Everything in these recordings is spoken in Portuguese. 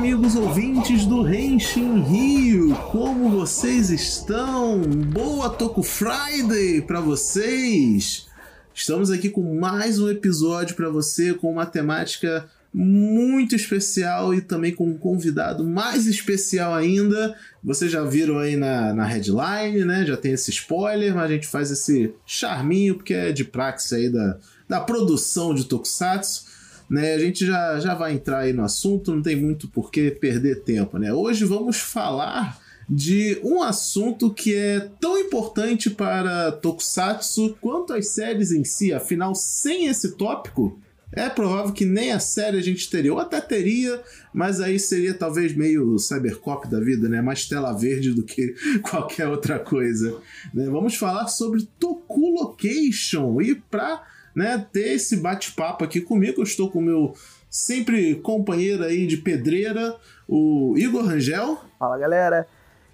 amigos ouvintes do Renshin Rio, como vocês estão? Boa Toco Friday para vocês! Estamos aqui com mais um episódio para você com uma temática muito especial e também com um convidado mais especial ainda. Vocês já viram aí na, na headline, né? Já tem esse spoiler, mas a gente faz esse charminho porque é de praxe aí da, da produção de Tokusatsu. Né, a gente já, já vai entrar aí no assunto, não tem muito por que perder tempo, né? Hoje vamos falar de um assunto que é tão importante para Tokusatsu quanto as séries em si. Afinal, sem esse tópico, é provável que nem a série a gente teria, ou até teria, mas aí seria talvez meio cybercop da vida, né? Mais tela verde do que qualquer outra coisa. Né? Vamos falar sobre Toku Location e para né, ter esse bate-papo aqui comigo. Eu estou com o meu sempre companheiro aí de pedreira, o Igor Rangel. Fala galera.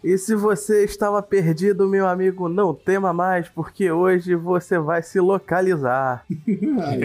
E se você estava perdido, meu amigo, não tema mais, porque hoje você vai se localizar. Ai,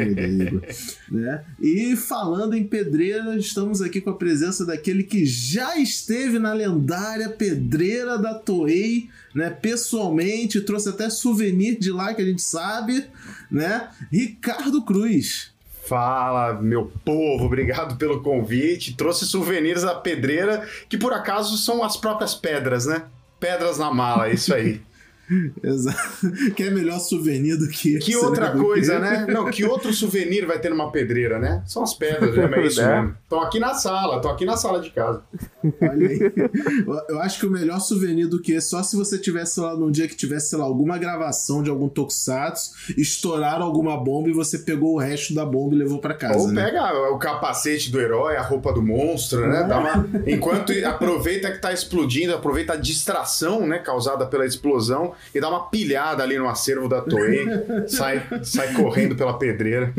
né? E falando em pedreira, estamos aqui com a presença daquele que já esteve na lendária pedreira da Toei, né? Pessoalmente, trouxe até souvenir de lá que a gente sabe, né? Ricardo Cruz. Fala, meu povo, obrigado pelo convite. Trouxe souvenirs da pedreira, que por acaso são as próprias pedras, né? Pedras na mala, é isso aí. Exato. Que é melhor souvenir do que. Que outra coisa, que... né? Não, que outro souvenir vai ter numa pedreira, né? São as pedras, né? é isso mesmo. Estão aqui na sala, estão aqui na sala de casa. Olha aí. Eu acho que o melhor souvenir do que só se você tivesse lá num dia que tivesse, sei lá, alguma gravação de algum Tokusatsu, estourar alguma bomba e você pegou o resto da bomba e levou para casa. Ou né? pega o capacete do herói, a roupa do monstro, né? É. Uma... Enquanto aproveita que tá explodindo, aproveita a distração, né, causada pela explosão e dá uma pilhada ali no acervo da Toei, sai, sai correndo pela pedreira.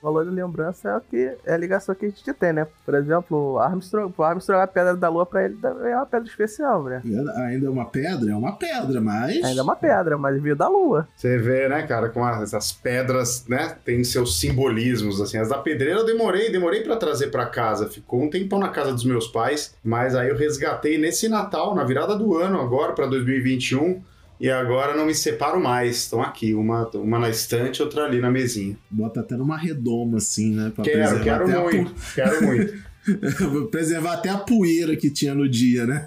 o valor de lembrança é, o que, é a ligação que a gente tem, né? Por exemplo, Armstrong, o Armstrong, a pedra da lua pra ele é uma pedra especial, né? Ainda é uma pedra? É uma pedra, mas. Ainda é uma pedra, mas veio da lua. Você vê, né, cara, como essas pedras, né, tem seus simbolismos, assim. As da pedreira eu demorei, demorei para trazer para casa. Ficou um tempão na casa dos meus pais, mas aí eu resgatei nesse Natal, na virada do ano, agora para 2021 e agora não me separo mais. Estão aqui, uma, uma na estante, outra ali na mesinha. Bota até numa redoma, assim, né? Pra quero, quero muito, quero muito. Preservar até a poeira que tinha no dia, né?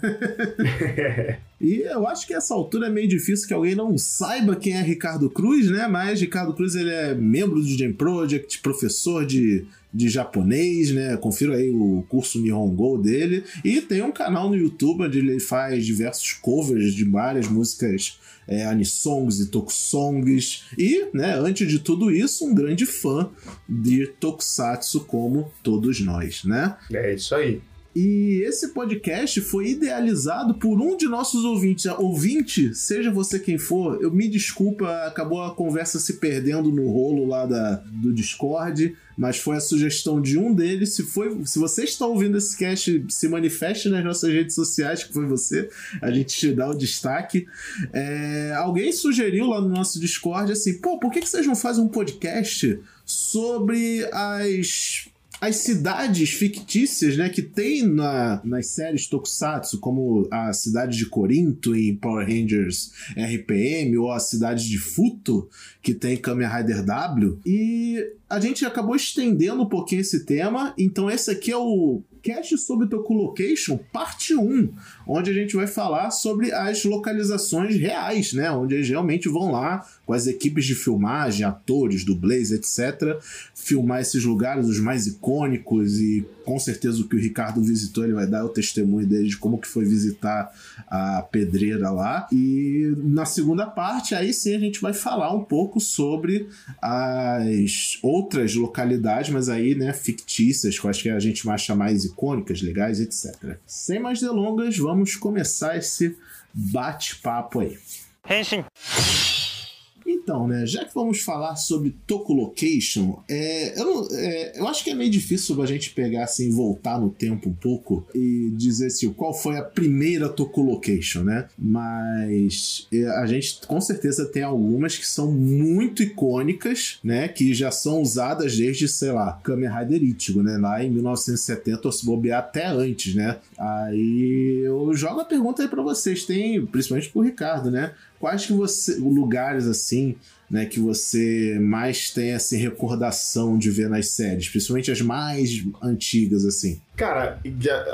e eu acho que essa altura é meio difícil que alguém não saiba quem é Ricardo Cruz, né? Mas Ricardo Cruz ele é membro do Jam Project, professor de de japonês, né? Confira aí o curso Nihongo dele. E tem um canal no YouTube onde ele faz diversos covers de várias músicas é, anisongs e tokusongs. E, né, antes de tudo isso, um grande fã de tokusatsu como todos nós, né? É isso aí. E esse podcast foi idealizado por um de nossos ouvintes. Ouvinte, seja você quem for, eu me desculpa, acabou a conversa se perdendo no rolo lá da, do Discord mas foi a sugestão de um deles. Se, foi, se você está ouvindo esse cast, se manifeste nas nossas redes sociais, que foi você, a gente te dá o destaque. É, alguém sugeriu lá no nosso Discord assim: pô, por que, que vocês não fazem um podcast sobre as as cidades fictícias, né, que tem na, nas séries Tokusatsu, como a cidade de Corinto em Power Rangers RPM, ou a cidade de Futo, que tem Kamen Rider W. E a gente acabou estendendo um pouquinho esse tema, então esse aqui é o cast sobre Toku Location, parte 1, onde a gente vai falar sobre as localizações reais, né? Onde eles realmente vão lá com as equipes de filmagem, atores, dublês, etc., filmar esses lugares, os mais icônicos e com certeza o que o Ricardo visitou, ele vai dar o testemunho dele de como que foi visitar a pedreira lá. E na segunda parte, aí sim a gente vai falar um pouco sobre as outras localidades, mas aí, né, fictícias, acho que a gente vai achar mais icônicas, legais, etc. Sem mais delongas, vamos começar esse bate-papo aí. Henshin. Então, né? Já que vamos falar sobre Toku Location, é, eu, não, é, eu acho que é meio difícil a gente pegar assim, voltar no tempo um pouco e dizer assim, qual foi a primeira Toku Location, né? Mas é, a gente com certeza tem algumas que são muito icônicas, né? Que já são usadas desde, sei lá, Kamen Rider Ichigo, né? Lá em 1970, ou se bobear até antes, né? Aí eu jogo a pergunta aí pra vocês, tem, principalmente pro Ricardo, né? Quais que você, lugares assim, né, que você mais tem assim recordação de ver nas séries, principalmente as mais antigas assim? Cara,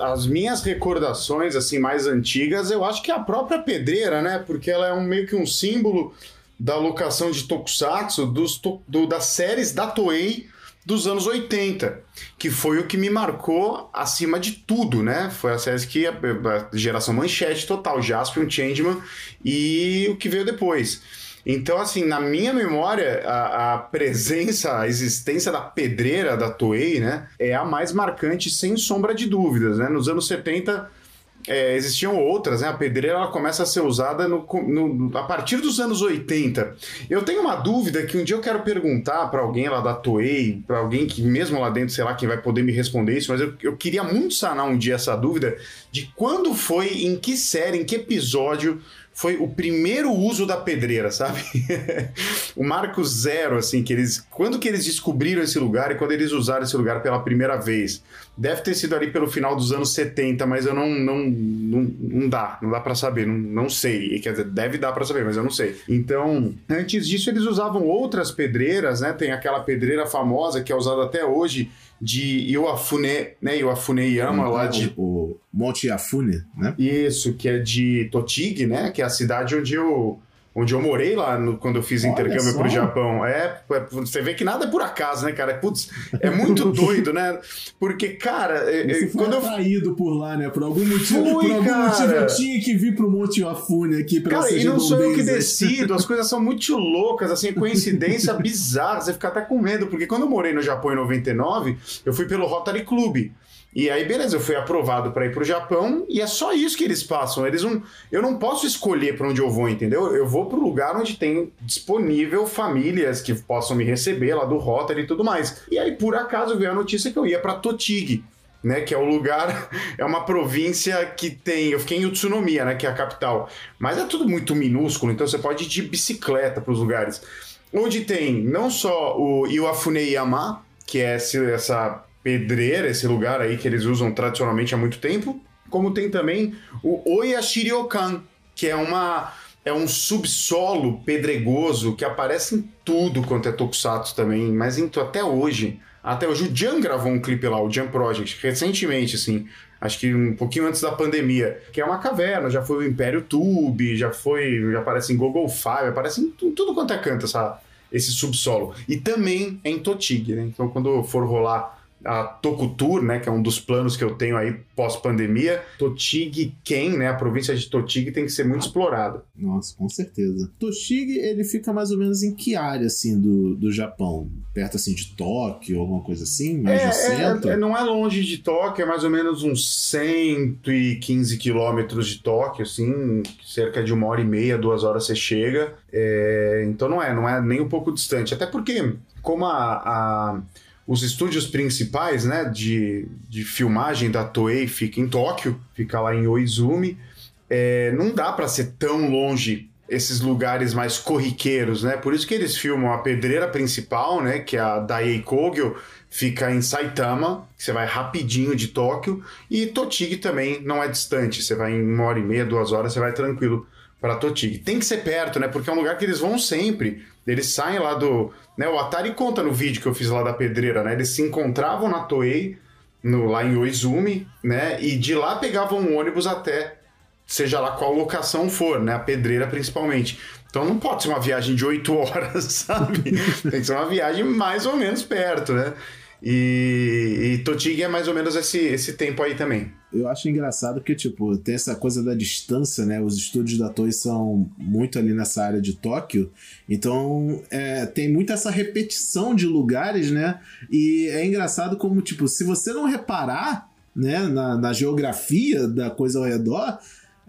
as minhas recordações assim mais antigas, eu acho que é a própria pedreira, né? Porque ela é um, meio que um símbolo da locação de tokusatsu dos, do, das séries da Toei dos anos 80, que foi o que me marcou acima de tudo, né? Foi a série que a, a geração manchete total, Jaspion, Changeman e o que veio depois. Então, assim, na minha memória, a, a, presença, a existência da pedreira da Toei, né, é a mais marcante, sem sombra de dúvidas, né? Nos anos 70, é, existiam outras, né? A pedreira ela começa a ser usada no, no, a partir dos anos 80. Eu tenho uma dúvida que um dia eu quero perguntar para alguém lá da Toei, para alguém que mesmo lá dentro, sei lá, quem vai poder me responder isso, mas eu, eu queria muito sanar um dia essa dúvida de quando foi, em que série, em que episódio foi o primeiro uso da pedreira, sabe? o marco zero, assim, que eles. Quando que eles descobriram esse lugar e quando eles usaram esse lugar pela primeira vez? Deve ter sido ali pelo final dos anos 70, mas eu não. Não, não, não dá, não dá para saber, não, não sei. Quer dizer, deve dar para saber, mas eu não sei. Então, antes disso, eles usavam outras pedreiras, né? Tem aquela pedreira famosa que é usada até hoje de Iwafune, né? Iwafune Yama, lá de. O Monte Iafune, né? Isso, que é de Totig, né? Que é a cidade onde eu onde eu morei lá no, quando eu fiz Olha intercâmbio só. pro Japão. É, é, você vê que nada é por acaso, né, cara? Putz, é muito doido, né? Porque, cara, você foi quando atraído eu... por lá, né? Por algum motivo, Fui, por algum cara. motivo eu tinha que vir pro Monte Iafune aqui pra Cara, e não sou eu que decido, as coisas são muito loucas, assim, coincidência bizarra, você fica até com medo, porque quando eu morei no Japão em 99, eu fui pelo Rotary Club. E aí, beleza, eu fui aprovado para ir pro Japão e é só isso que eles passam. Eles não, eu não posso escolher para onde eu vou, entendeu? Eu vou pro lugar onde tem disponível famílias que possam me receber lá do Rotary e tudo mais. E aí, por acaso, veio a notícia que eu ia para Totig. Né, que é o lugar, é uma província que tem. Eu fiquei em Utsunomiya, né, que é a capital. Mas é tudo muito minúsculo, então você pode ir de bicicleta para os lugares. Onde tem não só o Iwafuneyama, que é essa pedreira, esse lugar aí que eles usam tradicionalmente há muito tempo, como tem também o Oyashiryokan, que é uma é um subsolo pedregoso que aparece em tudo quanto é tokusatsu também, mas em, até hoje, até hoje o Jan gravou um clipe lá, o Jan Project, recentemente assim, acho que um pouquinho antes da pandemia, que é uma caverna, já foi o Império Tube, já foi, já aparece em Google Five, aparece em tudo quanto é canto essa, esse subsolo. E também é em Totig, né? Então quando for rolar a Tokutur, né, que é um dos planos que eu tenho aí pós-pandemia, Totig Ken, né, a província de Totig tem que ser muito explorada. Nossa, com certeza. Totig, ele fica mais ou menos em que área, assim, do, do Japão? Perto, assim, de Tóquio, alguma coisa assim? Mais é, no centro? É, é, não é longe de Tóquio, é mais ou menos uns 115 quilômetros de Tóquio, assim, cerca de uma hora e meia, duas horas você chega. É, então não é, não é nem um pouco distante. Até porque, como a, a os estúdios principais né, de, de filmagem da Toei fica em Tóquio, fica lá em Oizumi. É, não dá para ser tão longe esses lugares mais corriqueiros, né? Por isso que eles filmam a pedreira principal, né? Que é a Daiei Kogyo, fica em Saitama, você vai rapidinho de Tóquio, e Totig também não é distante, você vai em uma hora e meia, duas horas, você vai tranquilo para Totig. Tem que ser perto, né? Porque é um lugar que eles vão sempre. Eles saem lá do. Né? O Atari conta no vídeo que eu fiz lá da pedreira, né? Eles se encontravam na Toei, no, lá em Oizumi, né? E de lá pegavam um ônibus até, seja lá qual locação for, né? A pedreira principalmente. Então não pode ser uma viagem de oito horas, sabe? Tem que ser uma viagem mais ou menos perto, né? E, e Totig é mais ou menos esse, esse tempo aí também. Eu acho engraçado que, tipo, tem essa coisa da distância, né? Os estúdios da Toei são muito ali nessa área de Tóquio, então é, tem muito essa repetição de lugares, né? E é engraçado como, tipo, se você não reparar, né, na, na geografia da coisa ao redor,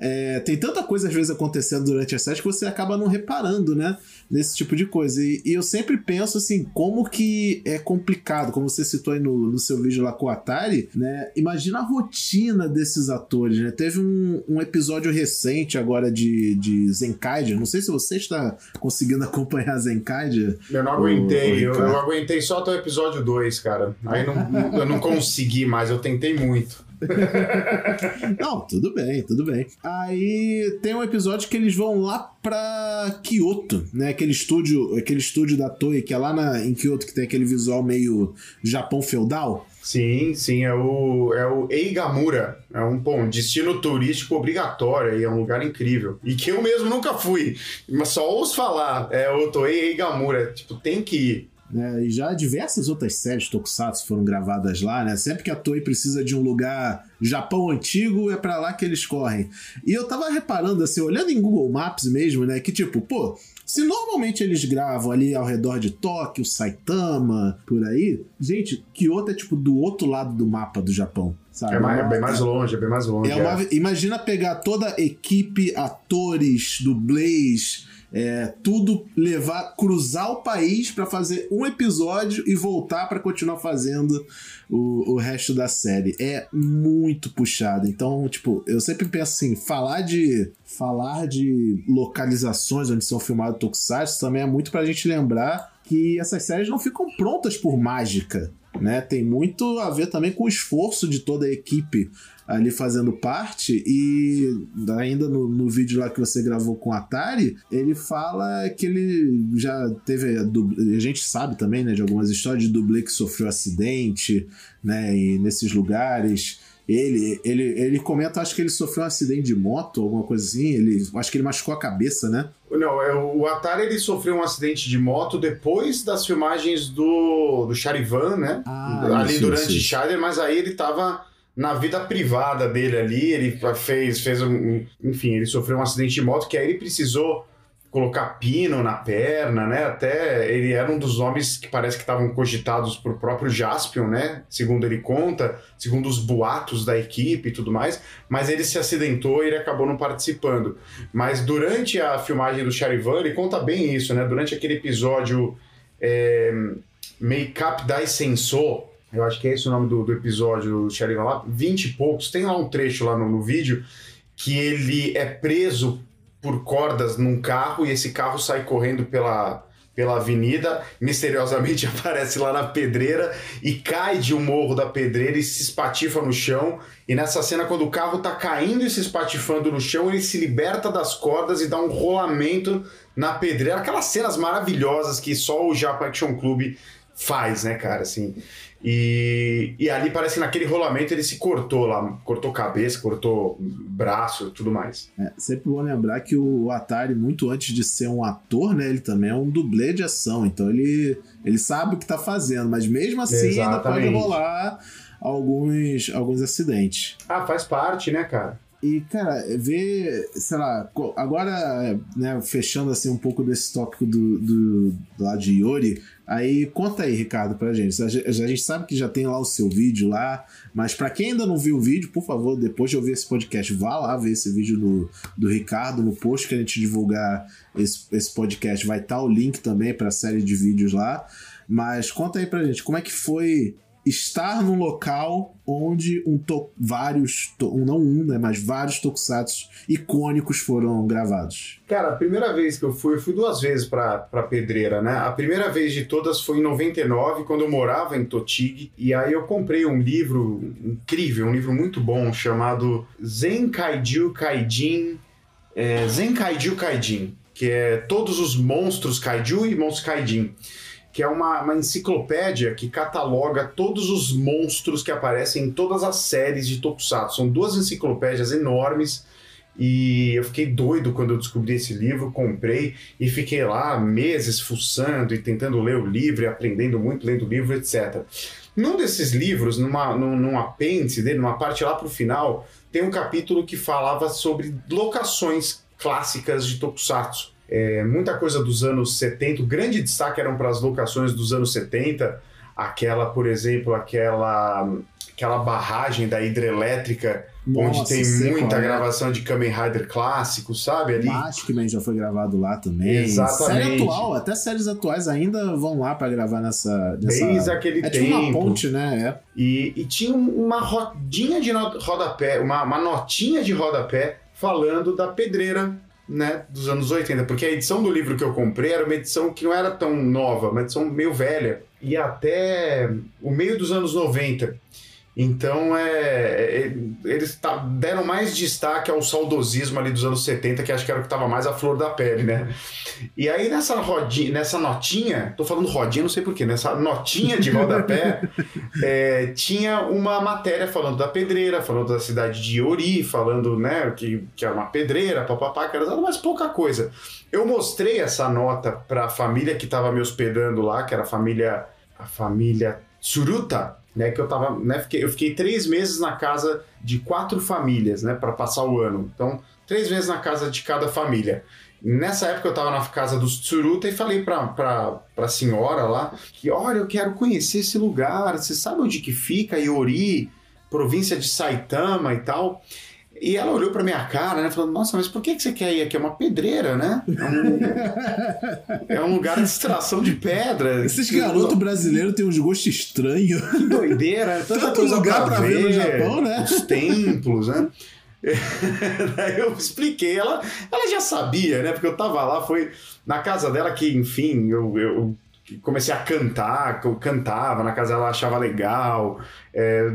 é, tem tanta coisa às vezes acontecendo durante a série que você acaba não reparando, né? Nesse tipo de coisa. E, e, eu sempre penso assim, como que é complicado, como você citou aí no, no seu vídeo lá com o Atari, né? Imagina a rotina desses atores, né? Teve um, um episódio recente agora de, de Zenkaiger, não sei se você está conseguindo acompanhar Zenkaiger. Eu não aguentei, eu, eu, aguentei só até o episódio 2, cara. Aí não, eu não consegui mais, eu tentei muito. Não, tudo bem, tudo bem. Aí tem um episódio que eles vão lá pra Kyoto, né? Aquele estúdio, aquele estúdio da Toei que é lá na, em Kyoto que tem aquele visual meio Japão feudal. Sim, sim, é o, é o Eigamura. É um, bom, destino turístico obrigatório e é um lugar incrível. E que eu mesmo nunca fui, mas só ouço falar. É o Toei Eigamura. Tipo, tem que ir. Né? E já diversas outras séries Tokusatsu foram gravadas lá, né? Sempre que a Toei precisa de um lugar Japão antigo, é para lá que eles correm. E eu tava reparando assim, olhando em Google Maps mesmo, né, que tipo, pô, se normalmente eles gravam ali ao redor de Tóquio, Saitama, por aí, gente, Kyoto é tipo do outro lado do mapa do Japão. Sabe? É, mais, é bem mais longe, é bem mais longe. É uma, é. Imagina pegar toda a equipe, atores, dublês, é, tudo levar, cruzar o país para fazer um episódio e voltar para continuar fazendo o, o resto da série. É muito puxado. Então, tipo, eu sempre penso assim, falar de falar de localizações onde são filmados tokusatsu também é muito pra gente lembrar que essas séries não ficam prontas por mágica, né? Tem muito a ver também com o esforço de toda a equipe ali fazendo parte. E ainda no, no vídeo lá que você gravou com o Atari, ele fala que ele já teve. A, a gente sabe também, né, de algumas histórias de dublê que sofreu acidente, né, e nesses lugares. Ele, ele, ele comenta, acho que ele sofreu um acidente de moto, alguma coisa assim. Ele, acho que ele machucou a cabeça, né? Não, é, o Atari ele sofreu um acidente de moto depois das filmagens do, do Charivan, né? Ah, Ali isso, durante isso. Shader, mas aí ele tava na vida privada dele ali, ele fez, fez um, enfim, ele sofreu um acidente de moto que aí ele precisou colocar pino na perna, né? Até ele era um dos nomes que parece que estavam cogitados por próprio Jaspion, né? Segundo ele conta, segundo os boatos da equipe e tudo mais, mas ele se acidentou e ele acabou não participando. Mas durante a filmagem do Charivan, ele conta bem isso, né? Durante aquele episódio é, Make Up Dai Sensor, eu acho que é esse o nome do, do episódio do Sheridan lá, 20 e poucos, tem lá um trecho lá no, no vídeo que ele é preso por cordas num carro e esse carro sai correndo pela, pela avenida, misteriosamente aparece lá na pedreira e cai de um morro da pedreira e se espatifa no chão. E nessa cena, quando o carro tá caindo e se espatifando no chão, ele se liberta das cordas e dá um rolamento na pedreira. Aquelas cenas maravilhosas que só o Japan Action Club faz, né, cara? Assim, e, e ali parece que naquele rolamento ele se cortou lá, cortou cabeça, cortou braço tudo mais. É, sempre bom lembrar que o Atari, muito antes de ser um ator, né, ele também é um dublê de ação, então ele, ele sabe o que tá fazendo, mas mesmo assim Exatamente. ainda pode rolar alguns, alguns acidentes. Ah, faz parte, né, cara? E, cara, ver, sei lá, agora, né, fechando assim um pouco desse tópico do, do, do lado de Yori, aí conta aí, Ricardo, pra gente. A, gente. a gente sabe que já tem lá o seu vídeo lá, mas para quem ainda não viu o vídeo, por favor, depois de ouvir esse podcast, vá lá ver esse vídeo do, do Ricardo no post que a gente divulgar esse, esse podcast. Vai estar tá o link também para a série de vídeos lá. Mas conta aí pra gente, como é que foi estar num local onde um to vários, to não um, né, mas vários tokusatsu icônicos foram gravados. Cara, a primeira vez que eu fui, eu fui duas vezes pra Pedreira, né? A primeira vez de todas foi em 99, quando eu morava em Totig, e aí eu comprei um livro incrível, um livro muito bom, chamado Zen Kaiju Kaijin, é, Zen Kaiju Kaijin, que é todos os monstros Kaiju e monstros Kaijin que é uma, uma enciclopédia que cataloga todos os monstros que aparecem em todas as séries de Tokusatsu. São duas enciclopédias enormes e eu fiquei doido quando eu descobri esse livro, comprei e fiquei lá meses fuçando e tentando ler o livro e aprendendo muito lendo o livro, etc. Num desses livros, numa, num, num apêndice dele, numa parte lá pro final, tem um capítulo que falava sobre locações clássicas de Tokusatsu. É, muita coisa dos anos 70, o grande destaque eram para as locações dos anos 70, aquela, por exemplo, aquela aquela barragem da hidrelétrica, onde Nossa, tem sei muita é. gravação de Kamen Rider clássico, sabe? Ali. Maskman já foi gravado lá também. Exatamente. Série atual, até séries atuais ainda vão lá pra gravar nessa. nessa... Desde aquele é tipo uma tempo. ponte, né? É. E, e tinha um- uma rodinha de rodapé, uma, uma notinha de rodapé falando da pedreira, né, dos anos 80. Porque a edição do livro que eu comprei era uma edição que não era tão nova, uma edição meio velha. E até o meio dos anos 90. Então, é, é- eles tá- deram mais destaque ao saudosismo ali dos anos 70, que acho que era o que estava mais à flor da pele, né? E aí, nessa rodinha, nessa notinha, tô falando rodinha, não sei porquê, nessa notinha de rodapé, é, tinha uma matéria falando da pedreira, falando da cidade de Ori, falando, né, que, que era uma pedreira, papapá, que era mas pouca coisa. Eu mostrei essa nota para a família que estava me hospedando lá, que era a família, a família Tsuruta, né, que eu tava, né, fiquei, eu fiquei três meses na casa de quatro famílias, né, para passar o ano. Então, três meses na casa de cada família. Nessa época eu tava na casa dos Tsuruta e falei pra, pra, pra senhora lá que, olha, eu quero conhecer esse lugar, você sabe onde que fica Iori, província de Saitama e tal? E ela olhou pra minha cara, né, falando, nossa, mas por que, que você quer ir aqui? É uma pedreira, né? É um, é um lugar de extração de pedra. Esses garotos brasileiros têm uns gostos estranhos. Que doideira, tanta Tanto coisa lugar pra ver, no Japão, né? Os templos, né? Daí eu expliquei, ela, ela já sabia, né? Porque eu tava lá, foi na casa dela que, enfim, eu, eu comecei a cantar, eu cantava na casa ela achava legal. É,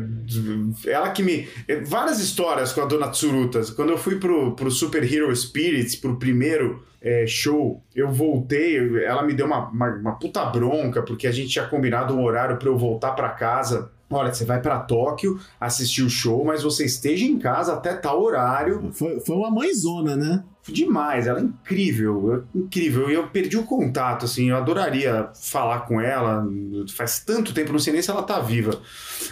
ela que me. Várias histórias com a dona Tsurutas. Quando eu fui pro, pro Super Hero Spirits, pro primeiro é, show, eu voltei, ela me deu uma, uma, uma puta bronca, porque a gente tinha combinado um horário para eu voltar para casa. Olha, você vai para Tóquio assistir o show, mas você esteja em casa até tal horário. Foi, foi uma mãezona, né? Demais, ela é incrível, é incrível. E eu perdi o contato, assim, eu adoraria falar com ela. Faz tanto tempo, não sei nem se ela tá viva.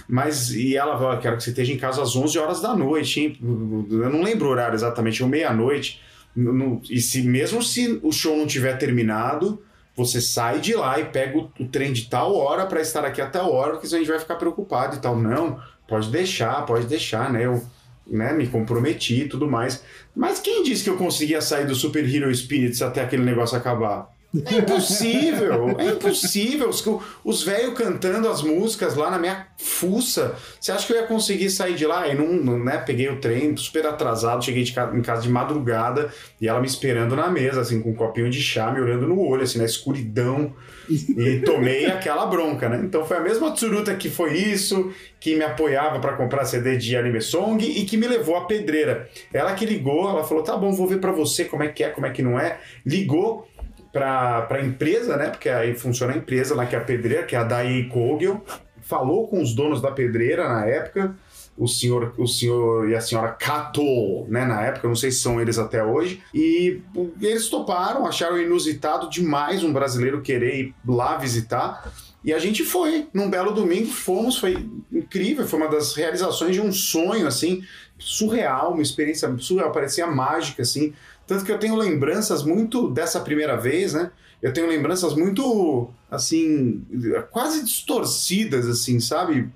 Mas, e ela, ó, quero que você esteja em casa às 11 horas da noite, hein? Eu não lembro o horário exatamente, ou meia-noite. No- no- E se mesmo se o show não tiver terminado, você sai de lá e pega o, o trem de tal hora para estar aqui até a hora, porque senão a gente vai ficar preocupado e tal. Não, pode deixar, pode deixar, né? Eu né, me comprometi e tudo mais. Mas quem disse que eu conseguia sair do Super Hero Spirits até aquele negócio acabar? É impossível, é impossível. Os, os velhos cantando as músicas lá na minha fuça. Você acha que eu ia conseguir sair de lá? E não, não, né? Peguei o trem super atrasado, cheguei de ca- em casa de madrugada e ela me esperando na mesa, assim, com um copinho de chá, me olhando no olho, assim, na escuridão. E tomei aquela bronca, né? Então foi a mesma Tsuruta que foi isso, que me apoiava para comprar CD de anime song e que me levou à pedreira. Ela que ligou, ela falou: tá bom, vou ver para você como é que é, como é que não é. Ligou para a empresa, né? Porque aí funciona a empresa lá que é a pedreira, que é a Dai Kogel. Falou com os donos da pedreira na época, o senhor, o senhor e a senhora Kato, né? Na época, não sei se são eles até hoje. E eles toparam, acharam inusitado demais um brasileiro querer ir lá visitar. E a gente foi, num belo domingo, fomos, foi incrível, foi uma das realizações de um sonho, assim, surreal, uma experiência surreal, parecia mágica, assim. Tanto que eu tenho lembranças muito dessa primeira vez, né? Eu tenho lembranças muito, assim, quase distorcidas, assim, sabe?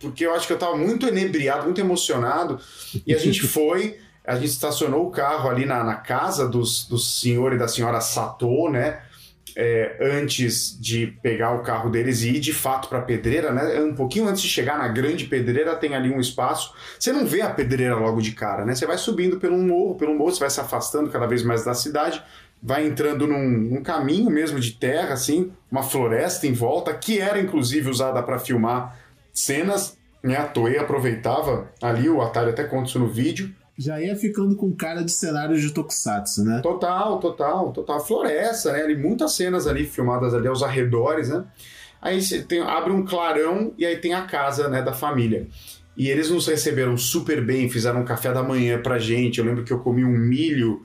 Porque eu acho que eu tava muito enebriado, muito emocionado. E a gente foi, a gente estacionou o carro ali na, na casa dos, do senhor e da senhora Sato, né? É, antes de pegar o carro deles e ir de fato para a pedreira, né? Um pouquinho antes de chegar na grande pedreira, tem ali um espaço. Você não vê a pedreira logo de cara, né? Você vai subindo pelo morro, pelo morro, você vai se afastando cada vez mais da cidade, vai entrando num, num caminho mesmo de terra, assim, uma floresta em volta, que era inclusive usada para filmar cenas. Né? A Toei aproveitava ali, o Atari até conta isso no vídeo. Já ia ficando com cara de cenários de Tokusatsu, né? Total, total, total. Floresta, né? Ali, muitas cenas ali filmadas ali aos arredores, né? Aí tem, abre um clarão e aí tem a casa né, da família. E eles nos receberam super bem, fizeram um café da manhã pra gente. Eu lembro que eu comi um milho.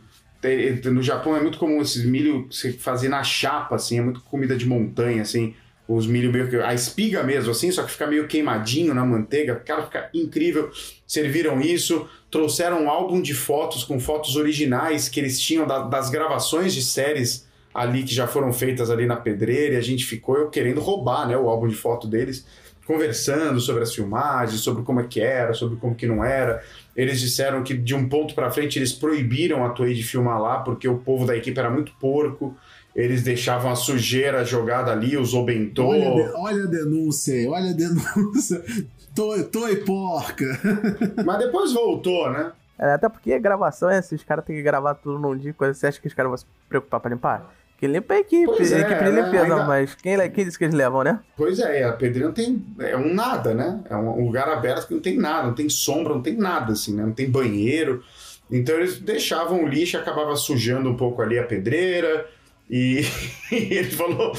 No Japão é muito comum esses milho você fazer na chapa, assim, é muito comida de montanha, assim. Os milho meio que. A espiga mesmo, assim, só que fica meio queimadinho na manteiga. Cara, fica incrível. Serviram isso, trouxeram um álbum de fotos com fotos originais que eles tinham da, das gravações de séries ali que já foram feitas ali na pedreira. E a gente ficou eu querendo roubar, né, o álbum de foto deles. Conversando sobre as filmagens, sobre como é que era, sobre como que não era. Eles disseram que de um ponto para frente eles proibiram a Toei de filmar lá porque o povo da equipe era muito porco. Eles deixavam a sujeira jogada ali, usou bentô. Olha, olha a denúncia, olha a denúncia. Toei, toei porca. Mas depois voltou, né? É, até porque gravação é assim, os caras têm que gravar tudo num dia, coisa, você acha que os caras vão se preocupar pra limpar? Quem limpa é a equipe, Pois é, equipe de né? limpeza, Ainda- mas quem, quem disse que eles levam, né? Pois é, a pedreira não tem. É um nada, né? É um lugar aberto que não tem nada, não tem sombra, não tem nada, assim, né? Não tem banheiro. Então eles deixavam o lixo, acabava sujando um pouco ali a pedreira. E ele falou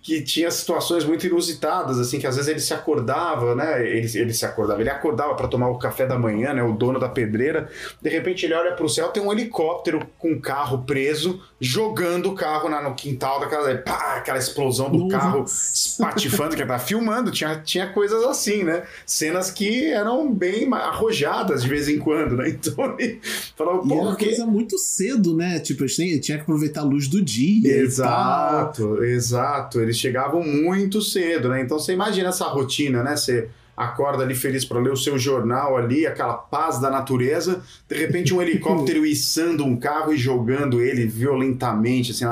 que tinha situações muito inusitadas, assim, que às vezes ele se acordava, né? Ele, ele se acordava, ele acordava para tomar o café da manhã, né? O dono da pedreira. De repente ele olha para o céu, tem um helicóptero com um carro preso, jogando o carro na- no quintal da casa. Pá, aquela explosão do Nossa. carro espatifando, que ele tava filmando, tinha, tinha coisas assim, né? Cenas que eram bem arrojadas de vez em quando, né? Então ele falou, E pô, era uma que... coisa muito cedo, né? Tipo, tinha que aproveitar a luz do dia. Exato, exato. Eles chegavam muito cedo, né? Então você imagina essa rotina, né? Você acorda ali feliz para ler o seu jornal ali, aquela paz da natureza, de repente um helicóptero içando um carro e jogando ele violentamente, assim,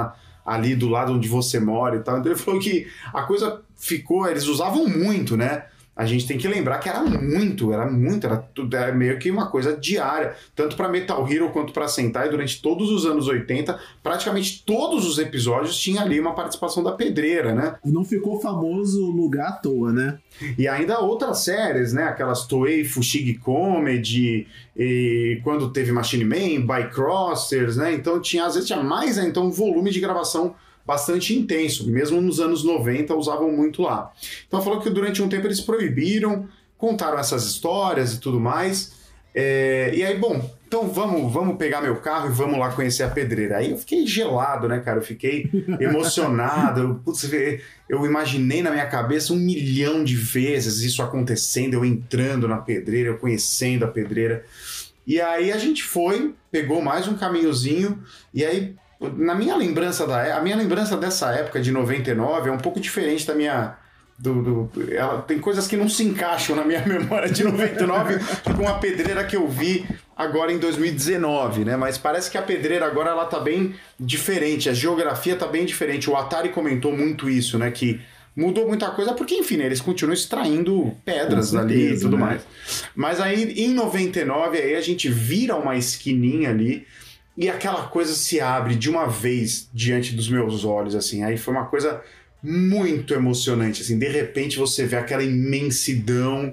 ali do lado onde você mora e tal. Então ele falou que a coisa ficou, eles usavam muito, né? A gente tem que lembrar que era muito, era muito, era, tudo, era meio que uma coisa diária, tanto para Metal Hero quanto para Sentai, durante todos os anos 80, praticamente todos os episódios tinha ali uma participação da pedreira, né? Não ficou famoso o lugar à toa, né? E ainda outras séries, né? Aquelas Toei Fushigi Comedy, e quando teve Machine Man, Bycrossers, né? Então tinha, às vezes tinha mais, né? Então um volume de gravação bastante intenso. Mesmo nos anos 90 usavam muito lá. Então falou que durante um tempo eles proibiram, contaram essas histórias e tudo mais. É, e aí, bom, então vamos, vamos pegar meu carro e vamos lá conhecer a pedreira. Aí eu fiquei gelado, né, cara? Eu fiquei emocionado. Eu, putz, eu imaginei na minha cabeça um milhão de vezes isso acontecendo, eu entrando na pedreira, eu conhecendo a pedreira. E aí a gente foi, pegou mais um caminhozinho, e aí, na minha lembrança da é, a minha lembrança dessa época de 99 é um pouco diferente da minha. Do, do- ela, tem coisas que não se encaixam na minha memória de 99 com a pedreira que eu vi agora em 2019, né? Mas parece que a pedreira agora ela tá bem diferente, a geografia tá bem diferente. O Atari comentou muito isso, né? Que mudou muita coisa, porque, enfim, né, eles continuam extraindo pedras Com ali e certeza, tudo né? mais. Mas aí, em 99, aí a gente vira uma esquininha ali e aquela coisa se abre de uma vez diante dos meus olhos, assim. Aí foi uma coisa muito emocionante, assim. De repente você vê aquela imensidão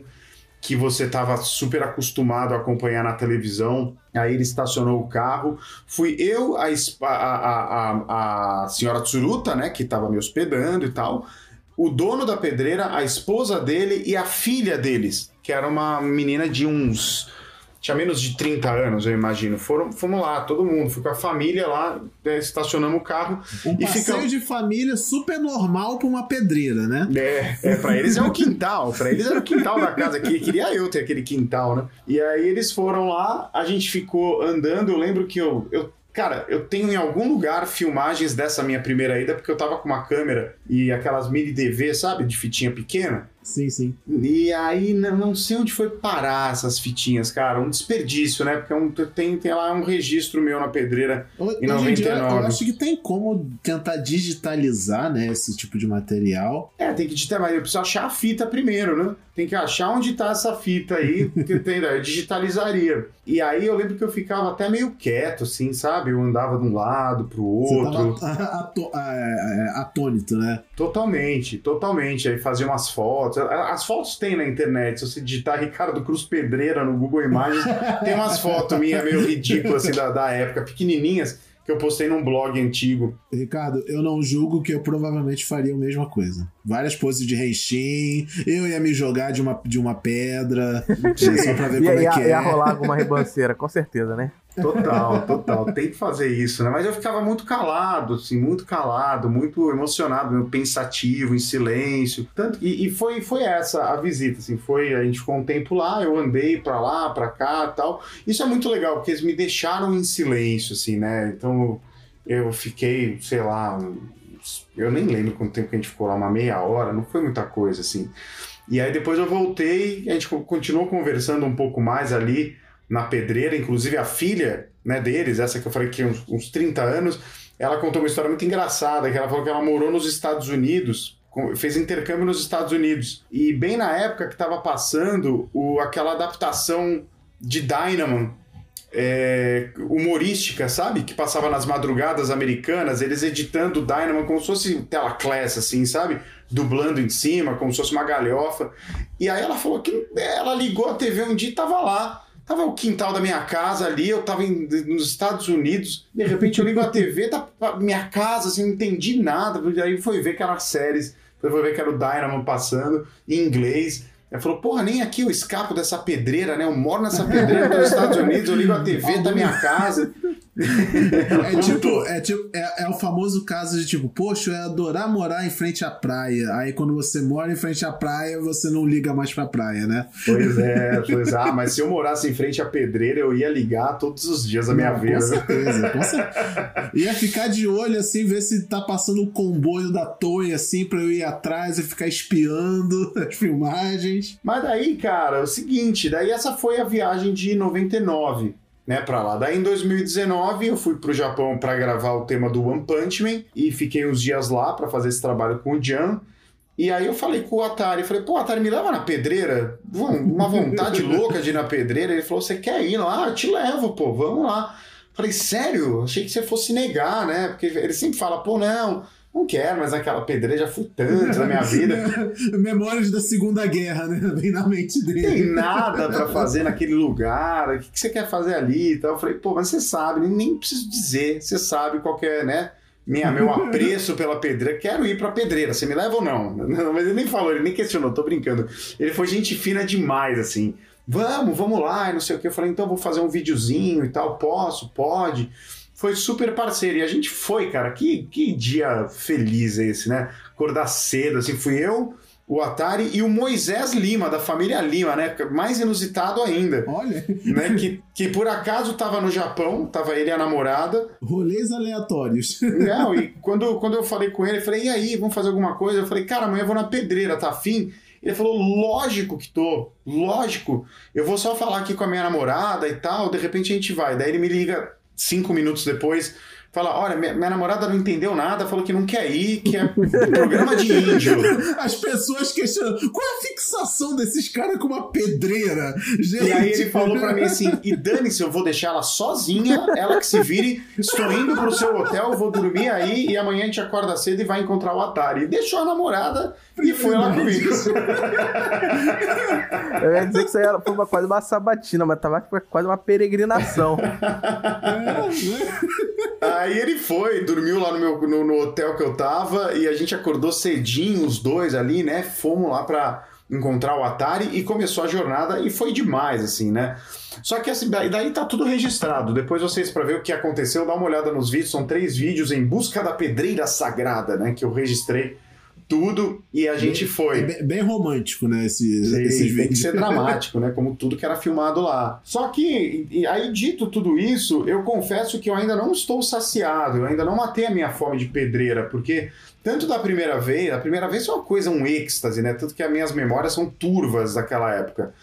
que você estava super acostumado a acompanhar na televisão. Aí ele estacionou o carro. Fui eu, a, a, a, a senhora Tsuruta, né, que estava me hospedando e tal. O dono da pedreira, a esposa dele e a filha deles, que era uma menina de uns. Tinha menos de 30 anos, eu imagino. Foram, fomos lá, todo mundo. Fui com a família lá, eh, estacionamos o carro. Um E passeio fica- de família super normal pra uma pedreira, né? É, é, pra eles é o quintal, pra eles era o quintal da casa, que queria eu ter aquele quintal, né? E aí eles foram lá, a gente ficou andando, eu lembro que eu, eu cara, eu tenho em algum lugar filmagens dessa minha primeira ida, porque eu tava com uma câmera e aquelas mini DV, sabe, de fitinha pequena. Sim, sim. E aí não, sei onde foi parar essas fitinhas, cara, um desperdício, né? Porque é um, tem, tem lá um registro meu na pedreira Em Hoje em dia, 99. eu acho que tem como tentar digitalizar, né, esse tipo de material. É, tem que digitar, mas eu preciso achar a fita primeiro, né? Tem que achar onde tá essa fita aí, que tem, eu digitalizaria. E aí eu lembro que eu ficava até meio quieto, assim, sabe? Eu andava de um lado pro Você outro. tava é, é, atônito, né? Totalmente, totalmente. Aí fazia umas fotos. As fotos tem na internet. Se você digitar Ricardo Cruz Pedreira no Google Imagens, tem umas fotos minhas meio ridículas, assim, da, da época, pequenininhas, que eu postei num blog antigo. Ricardo, eu não julgo que eu provavelmente faria a mesma coisa. Várias poses de Henshin, eu ia me jogar de uma, de uma pedra, só pra ver Ia, como é ia, que ia é. rolar alguma ribanceira, com certeza, né? Total, total. Tem que fazer isso, né? Mas eu ficava muito calado, assim, muito calado, muito emocionado, meio pensativo, em silêncio. Tanto e, e foi, foi essa a visita, assim, foi a gente ficou um tempo lá, eu andei pra lá, pra cá, tal. Isso é muito legal porque eles me deixaram em silêncio, assim, né? Então eu fiquei, sei lá, eu nem lembro quanto tempo que a gente ficou lá, uma meia hora, não foi muita coisa, assim. E aí depois eu voltei, a gente continuou conversando um pouco mais ali na pedreira, inclusive a filha né, deles, essa que eu falei que tinha uns, uns 30 anos, ela contou uma história muito engraçada, que ela falou que ela morou nos Estados Unidos, fez intercâmbio nos Estados Unidos, e bem na época que estava passando o, aquela adaptação de Dynamo, é, humorística, sabe? Que passava nas madrugadas americanas, eles editando Dynamo como se fosse tela class, assim, sabe? Dublando em cima, como se fosse uma galhofa. E aí ela falou que ela ligou a TV um dia e tava lá. Tava o quintal da minha casa ali, eu tava em, nos Estados Unidos, de repente eu ligo a TV, tá minha casa, assim, não entendi nada. Aí foi ver que era séries, foi ver que era o Dynamo passando, em inglês. Ele falou, porra, nem aqui eu escapo dessa pedreira, né? Eu moro nessa pedreira dos Estados Unidos, eu ligo a TV da minha casa. É tipo, é, tipo é, é, o famoso caso de tipo, poxa, eu ia adorar morar em frente à praia. Aí quando você mora em frente à praia, você não liga mais pra praia, né? Pois é, pois é. Ah, mas se eu morasse em frente à pedreira, eu ia ligar todos os dias da minha não, vida. Com certeza, com certeza. Ia ficar de olho assim, ver se tá passando o comboio da Toy assim, pra eu ir atrás e ficar espiando as filmagens. Mas daí, cara, é o seguinte, daí essa foi a viagem de 99 né, para lá. Daí em 2019 eu fui pro Japão para gravar o tema do One Punch Man e fiquei uns dias lá para fazer esse trabalho com o Jan. E aí eu falei com o Atari, falei, pô, Atari, me leva na pedreira? Uma vontade louca de ir na pedreira. Ele falou, você quer ir lá? Ah, eu te levo, pô, vamos lá. Falei, sério? Achei que você fosse negar, né? Porque ele sempre fala, pô, não, não quero, mas aquela fui tanto na minha vida. Memórias da Segunda Guerra, né? Vem na mente dele. Tem nada para fazer naquele lugar. O que, que você quer fazer ali? Então eu falei, pô, mas você sabe, nem, nem preciso dizer. Você sabe qual é, né? Minha, meu apreço pela pedreira. Quero ir pra pedreira. Você me leva ou não? não? Mas ele nem falou, ele nem questionou, tô brincando. Ele foi gente fina demais, assim. Vamos, vamos lá, e não sei o que. Eu falei, então vou fazer um videozinho e tal. Posso? Pode foi super parceiro. E a gente foi, cara. Que, que dia feliz esse, né? Acordar cedo, assim. Fui eu, o Atari e o Moisés Lima, da família Lima, né? Mais inusitado ainda. Olha. Né? Que, que por acaso tava no Japão, tava ele e a namorada. Rolês aleatórios. Não, e quando, quando eu falei com ele, eu falei, e aí, vamos fazer alguma coisa? Eu falei, cara, amanhã eu vou na pedreira, tá afim? Ele falou, lógico que tô, lógico. Eu vou só falar aqui com a minha namorada e tal, de repente a gente vai. Daí ele me liga cinco minutos depois, fala: Olha, minha, minha, namorada não entendeu nada, falou que não quer ir, que é um programa de índio. As pessoas questionam: qual é a fixação desses caras com uma pedreira? Gente. E aí ele falou para mim assim: E dane-se, eu vou deixar ela sozinha, ela que se vire, estou indo pro seu hotel, vou dormir aí e amanhã a gente acorda cedo e vai encontrar o Atari. E deixou a namorada e foi lá comigo. Eu ia dizer que isso aí era, foi uma, quase uma sabatina, mas tava quase uma peregrinação. Aí ele foi, dormiu lá no, meu, no, no, hotel que eu tava e a gente acordou cedinho, os dois ali, né? Fomos lá pra encontrar o Atari e começou a jornada e foi demais, assim, né? Só que assim, daí, tá tudo registrado. Depois vocês, para ver o que aconteceu, dá uma olhada nos vídeos. São três vídeos em busca da pedreira sagrada, né? Que eu registrei tudo e a gente foi. É bem, romântico, né? Esse, Sim, esses vídeos. Tem que ser dramático, né? Como tudo que era filmado lá. Só que, aí dito tudo isso, eu confesso que eu ainda não estou saciado, eu ainda não matei a minha fome de pedreira, porque tanto da primeira vez, a primeira vez foi uma coisa, um êxtase, né? Tanto que as minhas memórias são turvas daquela época.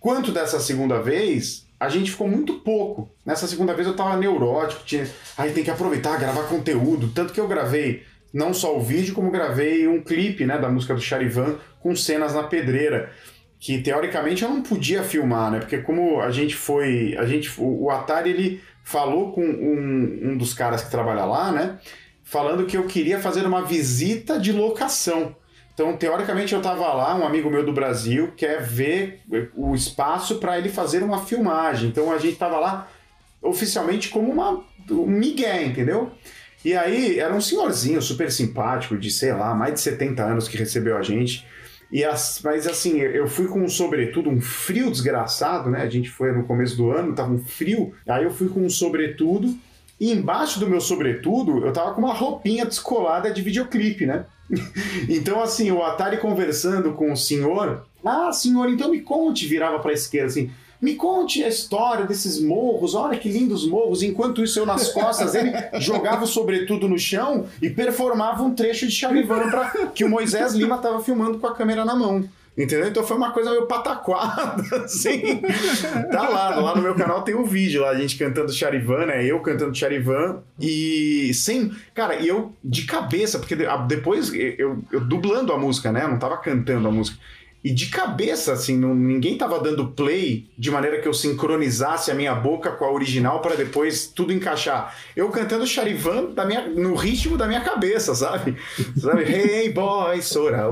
Quanto dessa segunda vez, a gente ficou muito pouco. Nessa segunda vez eu tava neurótico, tinha. Aí tem que aproveitar, gravar conteúdo. Tanto que eu gravei não só o vídeo, como gravei um clipe né, da música do Charivan com cenas na pedreira. Que teoricamente eu não podia filmar, né? Porque como a gente foi. A gente, o, Atari ele falou com um, um dos caras que trabalha lá, né? Falando que eu queria fazer uma visita de locação. Então, teoricamente, eu estava lá, um amigo meu do Brasil quer ver o espaço para ele fazer uma filmagem. Então, a gente estava lá oficialmente como uma, um migué, entendeu? E aí era um senhorzinho super simpático, de sei lá, mais de 70 anos que recebeu a gente. E as, mas assim, eu fui com um sobretudo, um frio desgraçado, né? A gente foi no começo do ano, tava um frio. Aí eu fui com um sobretudo. E embaixo do meu sobretudo, eu tava com uma roupinha descolada de videoclipe, né? então, assim, o Atari conversando com o senhor. Ah, senhor, então me conte, virava pra esquerda assim. Me conte a história desses morros, olha que lindos morros. Enquanto isso, eu nas costas, ele jogava o sobretudo no chão e performava um trecho de Charivan pra, que o Moisés Lima estava filmando com a câmera na mão. Entendeu? Então foi uma coisa meio pataquada, assim. tá lá, lá no meu canal tem um vídeo lá, a gente cantando Charivan, né? Eu cantando Charivan e sem. Cara, eu de cabeça, porque depois eu, eu dublando a música, né? Eu não tava cantando a música. E de cabeça, assim, não, ninguém tava dando play de maneira que eu sincronizasse a minha boca com a original para depois tudo encaixar. Eu cantando Charivan da minha, no ritmo da minha cabeça, sabe? sabe? hey boy, sora,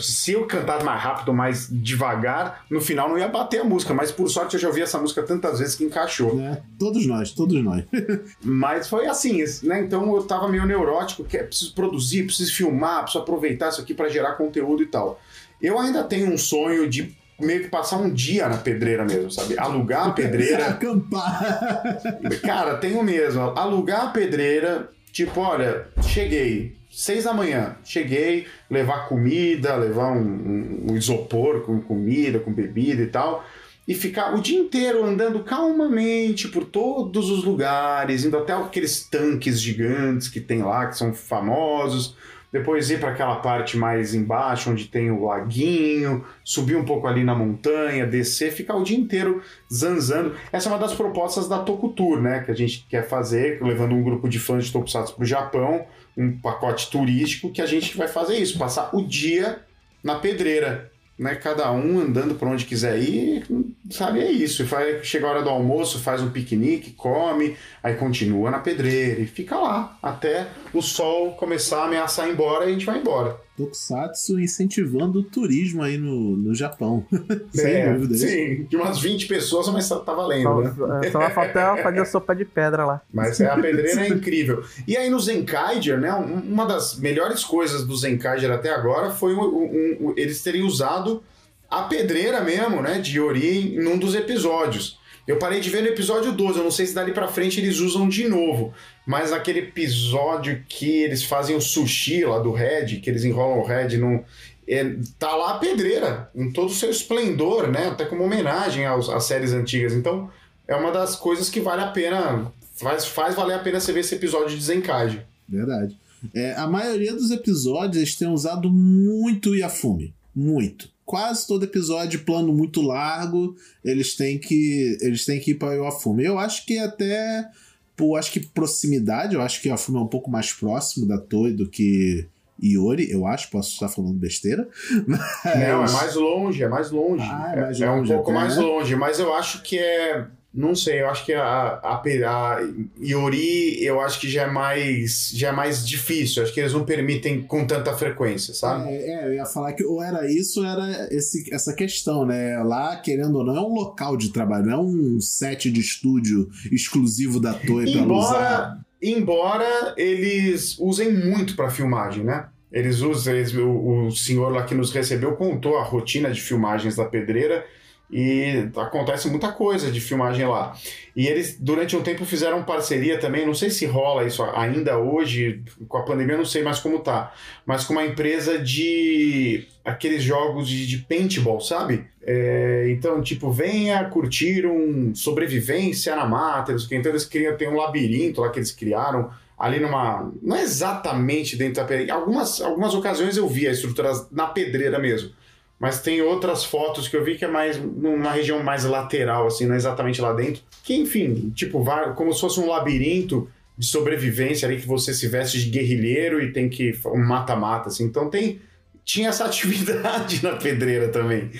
se eu cantar mais rápido, mais devagar, no final não ia bater a música, mas por sorte eu já ouvi essa música tantas vezes que encaixou. É, todos nós, todos nós. mas foi assim, né? Então eu tava meio neurótico, que é preciso produzir, preciso filmar, preciso aproveitar isso aqui para gerar conteúdo e tal. Eu ainda tenho um sonho de meio que passar um dia na pedreira mesmo, sabe? Alugar a pedreira. Acampar. Cara, tenho mesmo. Alugar a pedreira, tipo, olha, cheguei. Seis da manhã, cheguei, levar comida, levar um, um, um isopor com comida, com bebida e tal e ficar o dia inteiro andando calmamente por todos os lugares, indo até aqueles tanques gigantes que tem lá, que são famosos, depois ir para aquela parte mais embaixo, onde tem o laguinho, subir um pouco ali na montanha, descer, ficar o dia inteiro zanzando. Essa é uma das propostas da Tokutour, né? Que a gente quer fazer, levando um grupo de fãs de Tokusatsu para o Japão, um pacote turístico, que a gente vai fazer isso, passar o dia na pedreira né? Cada um andando para onde quiser ir, sabe? É isso. Chega a hora do almoço, faz um piquenique, come, aí continua na pedreira e fica lá até o sol começar a ameaçar ir embora e a gente vai embora. Tokusatsu incentivando o turismo aí no, no Japão. Sem é, dúvida. Sim, de umas 20 pessoas, mas tá valendo, só, né? Só vai faltar fazer sopa de pedra lá. Mas é, a pedreira é incrível. E aí no Zenkaiger, né? Uma das melhores coisas do Zenkaiger até agora foi um, um, um, eles terem usado a pedreira mesmo, né? De Yori num dos episódios. Eu parei de ver no episódio 12, eu não sei se dali pra frente eles usam de novo, mas naquele episódio que eles fazem o sushi lá do Red, que eles enrolam o Red num. É, tá lá a pedreira, em todo o seu esplendor, né? Até como homenagem aos, às séries antigas. Então, é uma das coisas que vale a pena. Faz, faz valer a pena você ver esse episódio de Zenkage. Verdade. É, a maioria dos episódios eles têm usado muito Yafume. Muito quase todo episódio, plano muito largo, eles têm que eles têm que ir para o Iwafume. Eu acho que até por acho que proximidade, eu acho que o Iwafume é um pouco mais próximo da Toei do que Iori, eu acho, posso estar falando besteira. Mas... Não, é mais longe, é mais longe. Ah, é, mais é, longe é um pouco até, mais né? longe, mas eu acho que é não sei, eu acho que a, a, a, Iori, eu acho que já é mais já é mais difícil. Acho que eles não permitem com tanta frequência, sabe? É, é eu ia falar que ou era isso, ou era esse, essa questão, né? Lá, querendo ou não, é um local de trabalho, não é um set de estúdio exclusivo da Toei para usar. Embora eles usem muito para filmagem, né? Eles usam, eles, o, o senhor lá que nos recebeu contou a rotina de filmagens da pedreira e acontece muita coisa de filmagem lá. E eles, durante um tempo, fizeram parceria também, não sei se rola isso ainda hoje, com a pandemia, não sei mais como tá, mas com uma empresa de aqueles jogos de, de paintball, sabe? É, então, tipo, venha curtir um sobrevivência na mata, então eles criam, tem um labirinto lá que eles criaram, ali numa. Não é exatamente dentro da pedreira. Algumas, algumas ocasiões eu vi a estrutura na pedreira mesmo. Mas tem outras fotos que eu vi que é mais numa região mais lateral, assim, não é exatamente lá dentro. Que, enfim, tipo, como se fosse um labirinto de sobrevivência ali que você se veste de guerrilheiro e tem que. um mata-mata, assim. Então tem. Tinha essa atividade na pedreira também.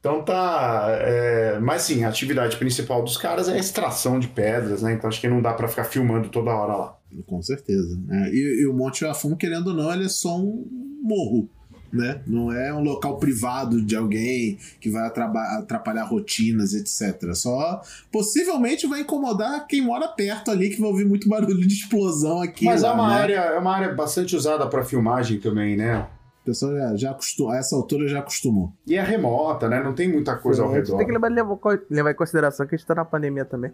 Então tá. É, mas sim, a atividade principal dos caras é a extração de pedras, né? Então acho que não dá para ficar filmando toda hora lá. Com certeza. É, e, e, o Monte Afum, querendo ou não, ele é só um morro né? Não é um local privado de alguém que vai atrapalhar rotinas, etc. Só possivelmente vai incomodar quem mora perto ali, que vai ouvir muito barulho de explosão aqui. Mas é lá, é, uma né? área, é uma área bastante usada para filmagem também, né? O pessoal já, já acostumou, a essa altura já acostumou. E é remota, né? Não tem muita coisa Sim, ao redor. Tem que levar, levar, em consideração que a gente tá na pandemia também.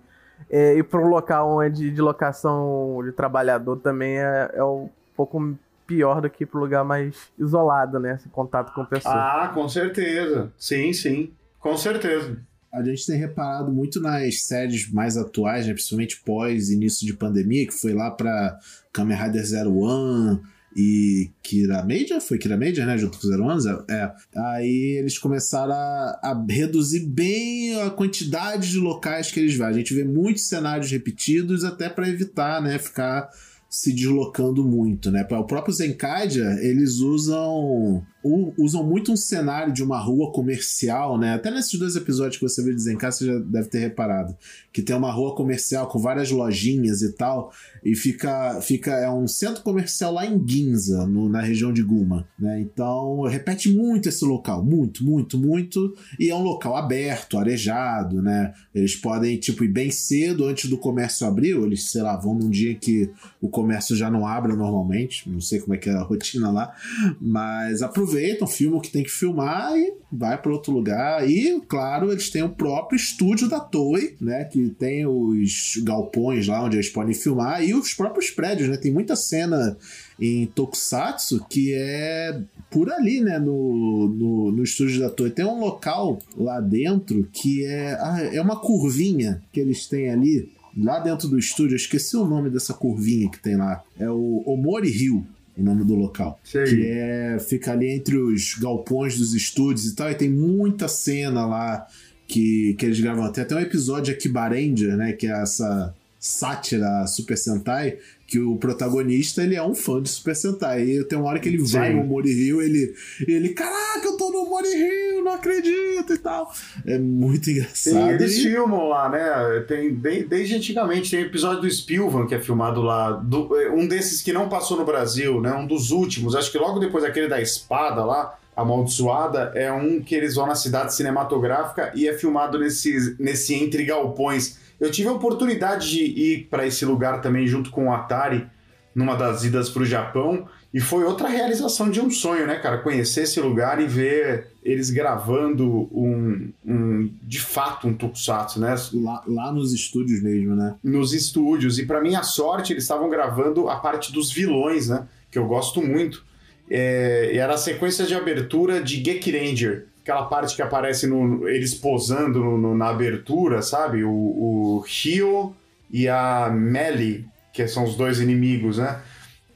É, e para um local onde de locação de trabalhador também é, é um pouco pior do que pro lugar mais isolado, né? Esse contato com pessoas. Ah, com certeza. Sim, sim. Com certeza. A gente tem reparado muito nas séries mais atuais, né? principalmente pós início de pandemia, que foi lá para Kamen Rider Zero One, e Kira Major, foi Kira Major, né? Junto com Zero Ones, é. Aí eles começaram a, a, reduzir bem a quantidade de locais que eles vão. A gente vê muitos cenários repetidos até para evitar, né? Ficar se deslocando muito, né? O próprio Zencadia, eles usam usam muito um cenário de uma rua comercial, né? Até nesses dois episódios que você viu de Zencadia, você já deve ter reparado que tem uma rua comercial com várias lojinhas e tal, e fica fica é um centro comercial lá em Ginza, no, na região de Guma, né? Então, repete muito esse local, muito, muito, muito, e é um local aberto, arejado, né? Eles podem tipo ir bem cedo antes do comércio abrir, ou eles, sei lá, vão num dia que o comércio já não abre normalmente, não sei como é que é a rotina lá, mas aproveitam, filmam o que tem que filmar e vai para outro lugar. E, claro, eles têm o próprio estúdio da Toei, né? Que tem os galpões lá onde eles podem filmar e os próprios prédios, né? Tem muita cena em Tokusatsu que é por ali, né? No, no, no estúdio da Toei. Tem um local lá dentro que é, ah, é uma curvinha que eles têm ali lá dentro do estúdio, eu esqueci o nome dessa curvinha que tem lá. É o Omori Hill, o nome do local. Sei. Que é, fica ali entre os galpões dos estúdios e tal, e tem muita cena lá que, que eles gravam. Tem até um episódio aqui, Barendia, né? Que é essa sátira Super Sentai, que o protagonista ele é um fã de Super Sentai. E tem uma hora que ele Sim. vai no Mori Rio, ele, ele, caraca, eu tô no Mori Rio, não acredito e tal. É muito engraçado. Sim, eles e... filmam lá, né? Tem, desde antigamente, tem episódio do Spilvan que é filmado lá, do, é, um desses que não passou no Brasil, né? Um dos últimos, acho que logo depois daquele da espada lá, amaldiçoada, é um que eles vão na cidade cinematográfica e é filmado nesse, nesse entre galpões eu tive a oportunidade de ir para esse lugar também junto com o Atari, numa das idas para o Japão, e foi outra realização de um sonho, né, cara? Conhecer esse lugar e ver eles gravando um, um de fato, um tokusatsu, né? Lá, lá nos estúdios mesmo, né? Nos estúdios. E para minha sorte, eles estavam gravando a parte dos vilões, né? Que eu gosto muito. É, e era a sequência de abertura de Geek Ranger aquela parte que aparece no, eles posando no, no, na abertura, sabe? O, o Rio e a Melly, que são os dois inimigos, né?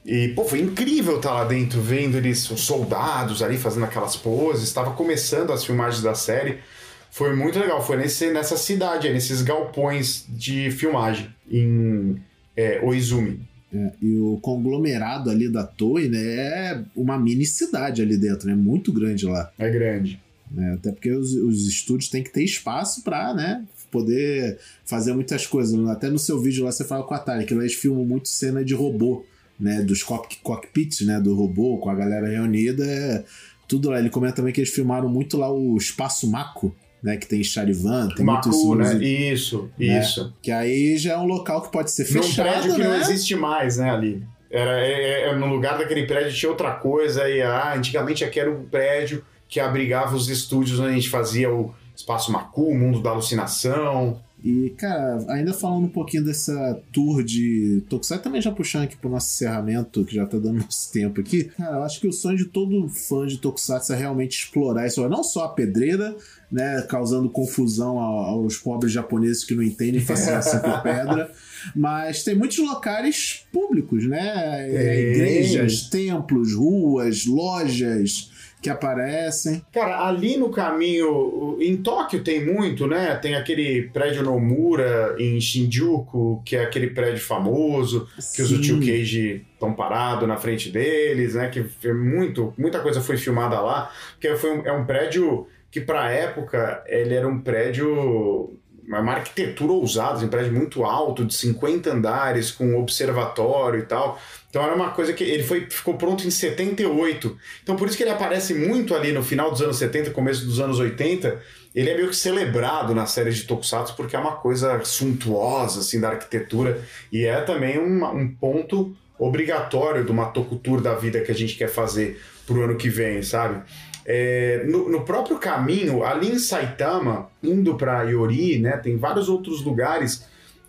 E, pô, foi incrível estar lá dentro, vendo eles, os soldados ali fazendo aquelas poses. Estava começando as filmagens da série. Foi muito legal. Foi nesse, nessa cidade, nesses galpões de filmagem, em é, Oizumi. É, e o conglomerado ali da Toei, né, é uma mini cidade ali dentro, né? Muito grande lá. É grande. Né? Até porque os, os estúdios têm que ter espaço para né, poder fazer muitas coisas. Até no seu vídeo lá você fala com a Atari, que eles filmam muito cena de robô, né? Dos cock cockpits, né? Do robô, com a galera reunida. É, tudo lá. Ele comenta também que eles filmaram muito lá o Espaço Mako, né, que tem Charivan, tem Macu, muito isso. Né? Isso, né? isso. Que aí já é um local que pode ser fechado, Num prédio que né? não existe mais, né, ali. Era, é, é, é, no lugar daquele prédio tinha outra coisa, e ah, antigamente aqui era um prédio que abrigava os estúdios onde a gente fazia o Espaço Macu, o Mundo da Alucinação. E, cara, ainda falando um pouquinho dessa tour de Tokusatsu, também já puxando aqui pro nosso encerramento, que já tá dando nosso tempo aqui. Cara, eu acho que o sonho de todo fã de Tokusatsu é realmente explorar isso. Não só a pedreira, né, causando confusão aos pobres japoneses que não entendem fascinação por pedra, mas tem muitos locais públicos, né? Igrejas, templos, ruas, lojas que aparecem. Cara, ali no caminho, em Tóquio tem muito, né? Tem aquele prédio Nomura em Shinjuku, que é aquele prédio famoso, Sim. que os Tio Cage estão parados na frente deles, né? Que muito, muita coisa foi filmada lá, porque foi um, é um prédio que para época ele era um prédio uma arquitetura ousada, um prédio muito alto, de 50 andares, com observatório e tal. Então era uma coisa que ele foi, ficou pronto em 78. Então por isso que ele aparece muito ali no final dos anos 70, começo dos anos 80. Ele é meio que celebrado na série de Tokusatsu porque é uma coisa suntuosa assim da arquitetura e é também um, um ponto obrigatório de uma Tokutur da vida que a gente quer fazer pro ano que vem, sabe? É, no, no, próprio caminho, ali em Saitama, indo para Yori, né, tem vários outros lugares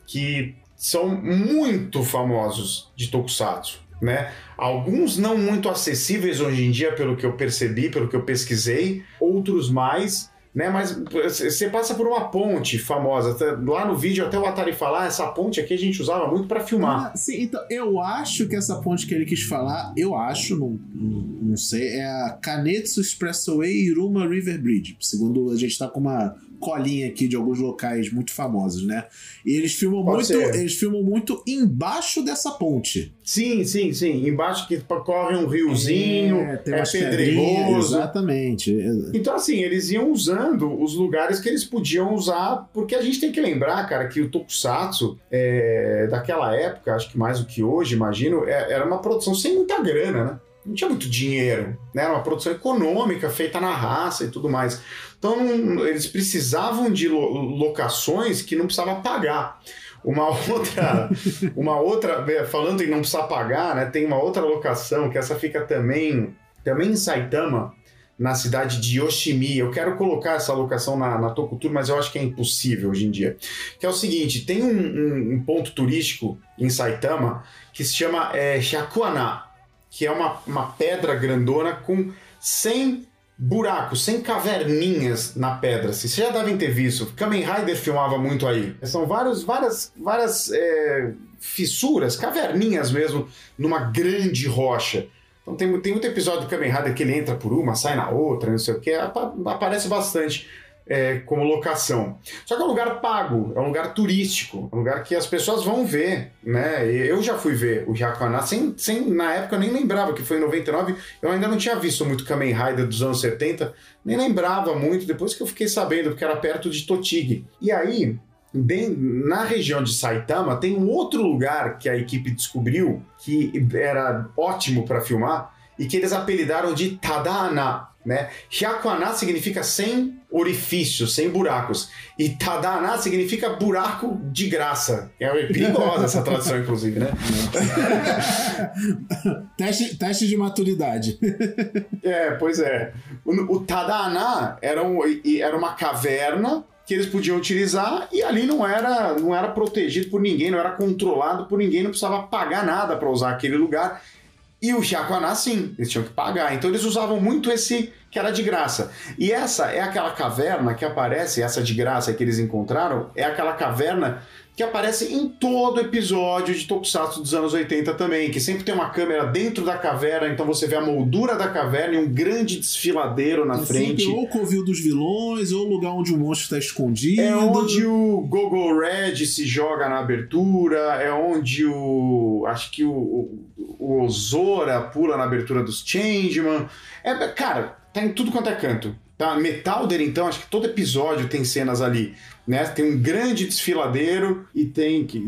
que são muito famosos de Tokusatsu. Né? Alguns não muito acessíveis hoje em dia, pelo que eu percebi, pelo que eu pesquisei, outros mais. né? Mas você passa por uma ponte famosa. Lá no vídeo até o Atari falar, essa ponte aqui a gente usava muito para filmar. Ah, sim, então eu acho que essa ponte que ele quis falar, eu acho, não, não, não sei, é a Kanetsu Expressway Iruma River Bridge. Segundo a gente tá com uma colinha aqui de alguns locais muito famosos, né? E eles filmam Pode muito, ser. eles filmam muito embaixo dessa ponte. Sim, sim, sim. Embaixo que corre um riozinho, é, é pedregoso. Exatamente. Então, assim, eles iam usando os lugares que eles podiam usar, porque a gente tem que lembrar, cara, que o Tokusatsu, é, daquela época, acho que mais do que hoje, imagino, é, era uma produção sem muita grana, né? Não tinha muito dinheiro, né? Era uma produção econômica, feita na raça e tudo mais. Então, eles precisavam de locações que não precisava pagar. Uma outra, uma outra, falando em não precisar pagar, né? Tem uma outra locação que essa fica também, também em Saitama, na cidade de Yoshimi. Eu quero colocar essa locação na, na Tokutur, mas eu acho que é impossível hoje em dia. Que é o seguinte: tem um, um, um ponto turístico em Saitama que se chama é, Shakuana, que é uma, uma pedra grandona com 100 buracos, sem caverninhas na pedra. Vocês já devem ter visto. Kamen Rider filmava muito aí. São vários, várias, várias é, fissuras, caverninhas mesmo, numa grande rocha. Então tem, tem muito episódio do Kamen Rider que ele entra por uma, sai na outra, não sei o que. Aparece bastante é, como locação. Só que é um lugar pago, é um lugar turístico, é um lugar que as pessoas vão ver, né? Eu já fui ver o Jacaná, sem, sem, na época eu nem lembrava que foi em 99, eu ainda não tinha visto muito Kamen Rider dos anos 70, nem lembrava muito, depois que eu fiquei sabendo, porque era perto de Totig. E aí, Bem, na região de Saitama tem um outro lugar que a equipe descobriu que era ótimo para filmar e que eles apelidaram de Tadana, né? Hyakuana significa sem orifícios, sem buracos. E Tadana significa buraco de graça. É perigosa essa tradução, inclusive, né? teste, teste de maturidade. é, pois é. O, o Tadana era, um, era uma caverna que eles podiam utilizar e ali não era, não era protegido por ninguém, não era controlado por ninguém, não precisava pagar nada para usar aquele lugar. E o Jacuaná, sim, eles tinham que pagar. Então eles usavam muito esse que era de graça. E essa é aquela caverna que aparece, essa de graça que eles encontraram, é aquela caverna que aparece em todo episódio de Tokusatsu dos anos 80 também, que sempre tem uma câmera dentro da caverna, então você vê a moldura da caverna e um grande desfiladeiro na é frente. Sempre ou o covil dos vilões, ou o lugar onde o monstro está escondido. É onde o Gogo Red se joga na abertura, é onde o. Acho que o, o Ozora pula na abertura dos Changeman. É, cara, tá em tudo quanto é canto. Tá? Metalder, então, acho que todo episódio tem cenas ali né? Tem um grande desfiladeiro e tem que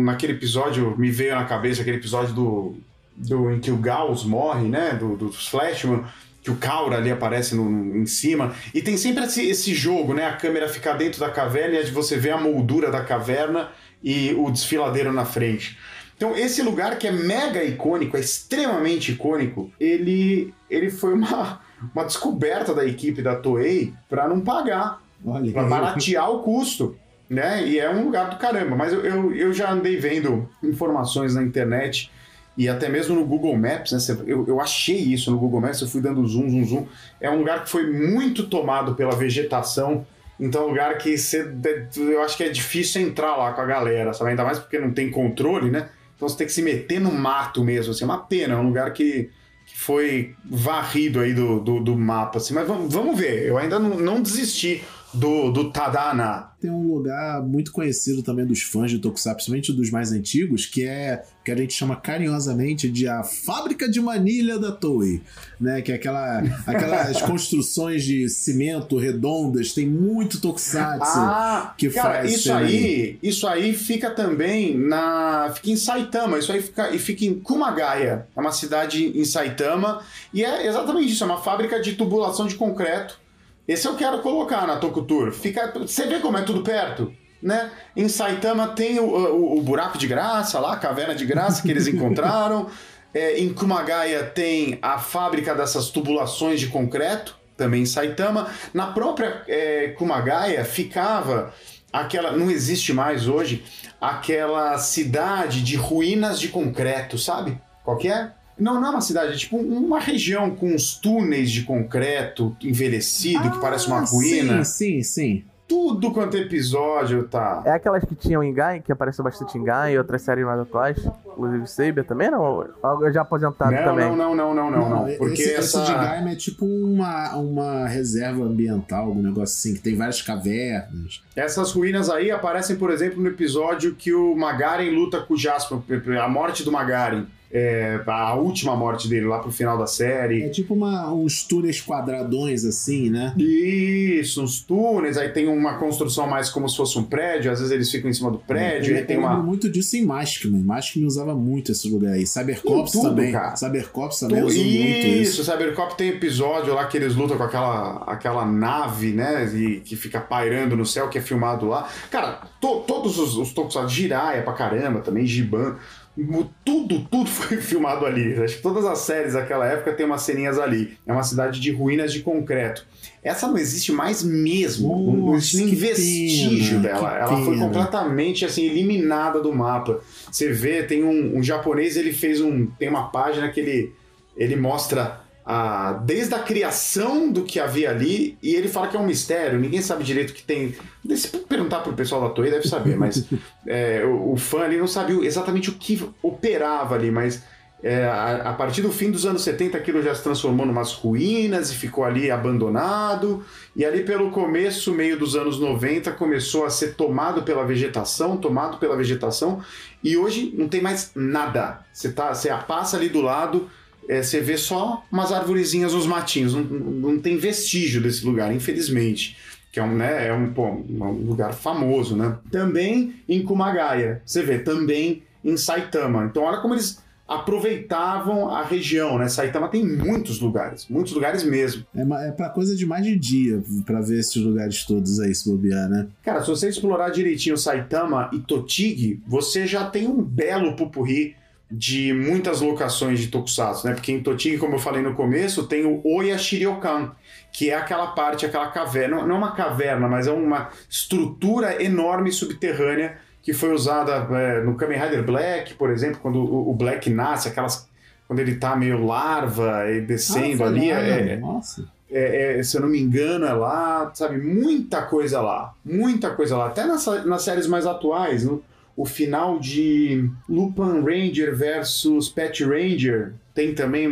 naquele episódio me veio na cabeça aquele episódio do, do em que o Gauss morre, né? Do, do Flashman que o Kaura ali aparece no, no, em cima. E tem sempre esse, esse, jogo, né? A câmera ficar dentro da caverna e você vê a moldura da caverna e o desfiladeiro na frente. Então, esse lugar que é mega icônico, é extremamente icônico, ele, ele foi uma, uma descoberta da equipe da Toei para não pagar para baratear o custo. Né? E é um lugar do caramba. Mas eu, eu, eu, já andei vendo informações na internet e até mesmo no Google Maps, né? Eu, eu achei isso no Google Maps, eu fui dando zoom, zoom, zoom. É um lugar que foi muito tomado pela vegetação. Então é um lugar que você, eu acho que é difícil entrar lá com a galera, sabe? Ainda mais porque não tem controle, né? Então você tem que se meter no mato mesmo, assim, é uma pena, é um lugar que, que foi varrido aí do, do, do mapa, assim. Mas vamos, vamos ver, eu ainda não, não desisti do, do Tadana. Tem um lugar muito conhecido também dos fãs de Tokusatsu, principalmente dos mais antigos, que é que a gente chama carinhosamente de a fábrica de manilha da Toei, né? Que é aquela, aquelas construções de cimento redondas, tem muito Tokusatsu ah, que cara, faz. Isso aí, isso aí fica também na, fica em Saitama, isso aí fica e fica em Kumagaya, é uma cidade em Saitama e é exatamente isso, é uma fábrica de tubulação de concreto esse eu quero colocar na Tokutur. Fica, você vê como é tudo perto? Né? Em Saitama tem o, o, o buraco de graça lá, a caverna de graça que eles encontraram. É, em Kumagaya tem a fábrica dessas tubulações de concreto, também em Saitama. Na própria é, Kumagaya ficava aquela. Não existe mais hoje, aquela cidade de ruínas de concreto, sabe? Qual que é? Não, não é uma cidade, é tipo uma região com uns túneis de concreto envelhecido que parece uma Ah, ruína. Sim, sim, sim. Tudo quanto é episódio tá. É aquelas que tinham em Gai, que apareceu bastante em Gai e outras séries mais atuais. Inclusive Saber também, não? Algo já aposentado não, também. não, não, não, não, não, não. Porque esse, essa. esse de Gaima é tipo uma, uma reserva ambiental, um negócio assim, que tem várias cavernas. Essas ruínas aí aparecem, por exemplo, no episódio que o Magaren luta com o Jasper, a morte do Magaren. É, a última morte dele lá pro final da série. É tipo uma, uns túneis quadradões assim, né? Isso, uns túneis, aí tem uma construção mais como se fosse um prédio, às vezes eles ficam em cima do prédio, eu, aí tem eu lembro uma. muito disso em Maskman. Maskman usava muito esse lugar aí. Cybercops tudo, também. cara. Cybercops também Tu- usou muito isso. Isso, o Cybercop tem episódio lá que eles lutam com aquela, aquela nave, né? E, que fica pairando no céu, que é filmado lá. Cara, to- todos os, os tokusatsu, Jiraiya pra caramba também, Giban. Tudo, tudo foi filmado ali. Acho que todas as séries daquela época tem umas ceninhas ali. É uma cidade de ruínas de concreto. Essa não existe mais mesmo. não- não existe nem vestígio pena, dela. Ela foi pena. completamente assim, eliminada do mapa. Você vê, tem um, um japonês, ele fez um. Tem uma página que ele, ele mostra a, desde a criação do que havia ali, e ele fala que é um mistério, ninguém sabe direito o que tem. Se perguntar pro pessoal da Toei, deve saber, mas é, o, o fã ali não sabia exatamente o que operava ali, mas é, a, a partir do fim dos anos 70 aquilo já se transformou em umas ruínas e ficou ali abandonado. E ali pelo começo, meio dos anos 90, começou a ser tomado pela vegetação, tomado pela vegetação, e hoje não tem mais nada. Você, tá, você passa ali do lado, é, você vê só umas arvorezinhas nos matinhos, não, não tem vestígio desse lugar, infelizmente. Que é um, né, é um, pô, um lugar famoso, né? Também em Kumagaya, você vê, também em Saitama. Então olha como eles aproveitavam a região, né? Saitama tem muitos lugares, muitos lugares mesmo. É, é pra coisa de mais de dia pra ver esses lugares todos aí, se bobear, né? Cara, se você explorar direitinho Saitama e Totig, você já tem um belo pupurri de muitas locações de Tokusatsu, né? Porque em Totig, como eu falei no começo, tem o Oya Shiryokan, que é aquela parte, aquela caverna, não- é uma caverna, mas é uma estrutura enorme subterrânea que foi usada é, no Kamen Rider Black, por exemplo, quando o, o Black nasce, aquelas quando ele tá meio larva e descendo ali, é, Nossa. é, é, se eu não me engano, é lá, sabe? Muita coisa lá. Muita coisa lá. Até nas, nas séries mais atuais, no, o final de Lupin Ranger versus Pet Ranger. Tem também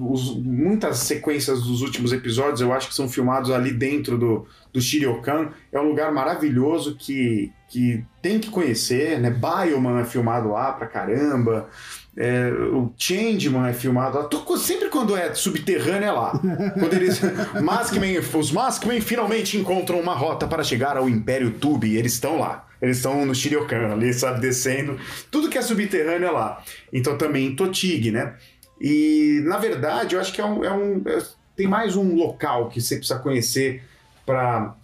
os- muitas sequências dos últimos episódios, eu acho que são filmados ali dentro do, do Shiryokan. É um lugar maravilhoso que, que tem que conhecer, né? Bioman é filmado lá pra caramba. É, o Changeman é filmado lá. Tô- sempre quando é subterrâneo é lá. Quando eles. Maskman, os Maskman finalmente encontram uma rota para chegar ao Império Tube. E eles estão lá. Eles estão no Shiryokan ali, sabe, descendo. Tudo que é subterrâneo é lá. Então também em Totig, né? E na verdade, eu acho que é um. é um- é- tem mais um local que você precisa conhecer para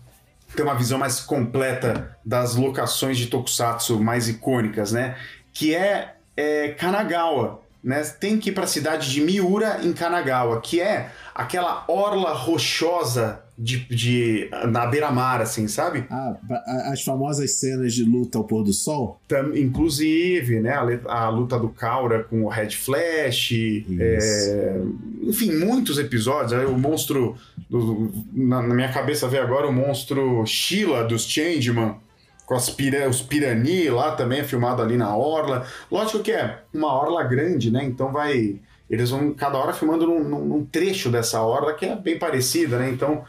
ter uma visão mais completa das locações de Tokusatsu mais icônicas, né? Que é, é Kanagawa. Né? Tem que ir para a cidade de Miura, em Kanagawa, que é aquela orla rochosa de, de, na beira-mar, assim, sabe? Ah, as famosas cenas de luta ao pôr do sol. Tam- inclusive, né, a, a luta do Kaura com o Red Flash, é, enfim, muitos episódios. O monstro, do- na, na minha cabeça veio agora o monstro Sheila dos Changeman, com as pira, os Pirani lá também, é filmado ali na Orla. Lógico que é uma Orla grande, né, então vai... Eles vão cada hora filmando num, num- num trecho dessa Orla que é bem parecida, né, então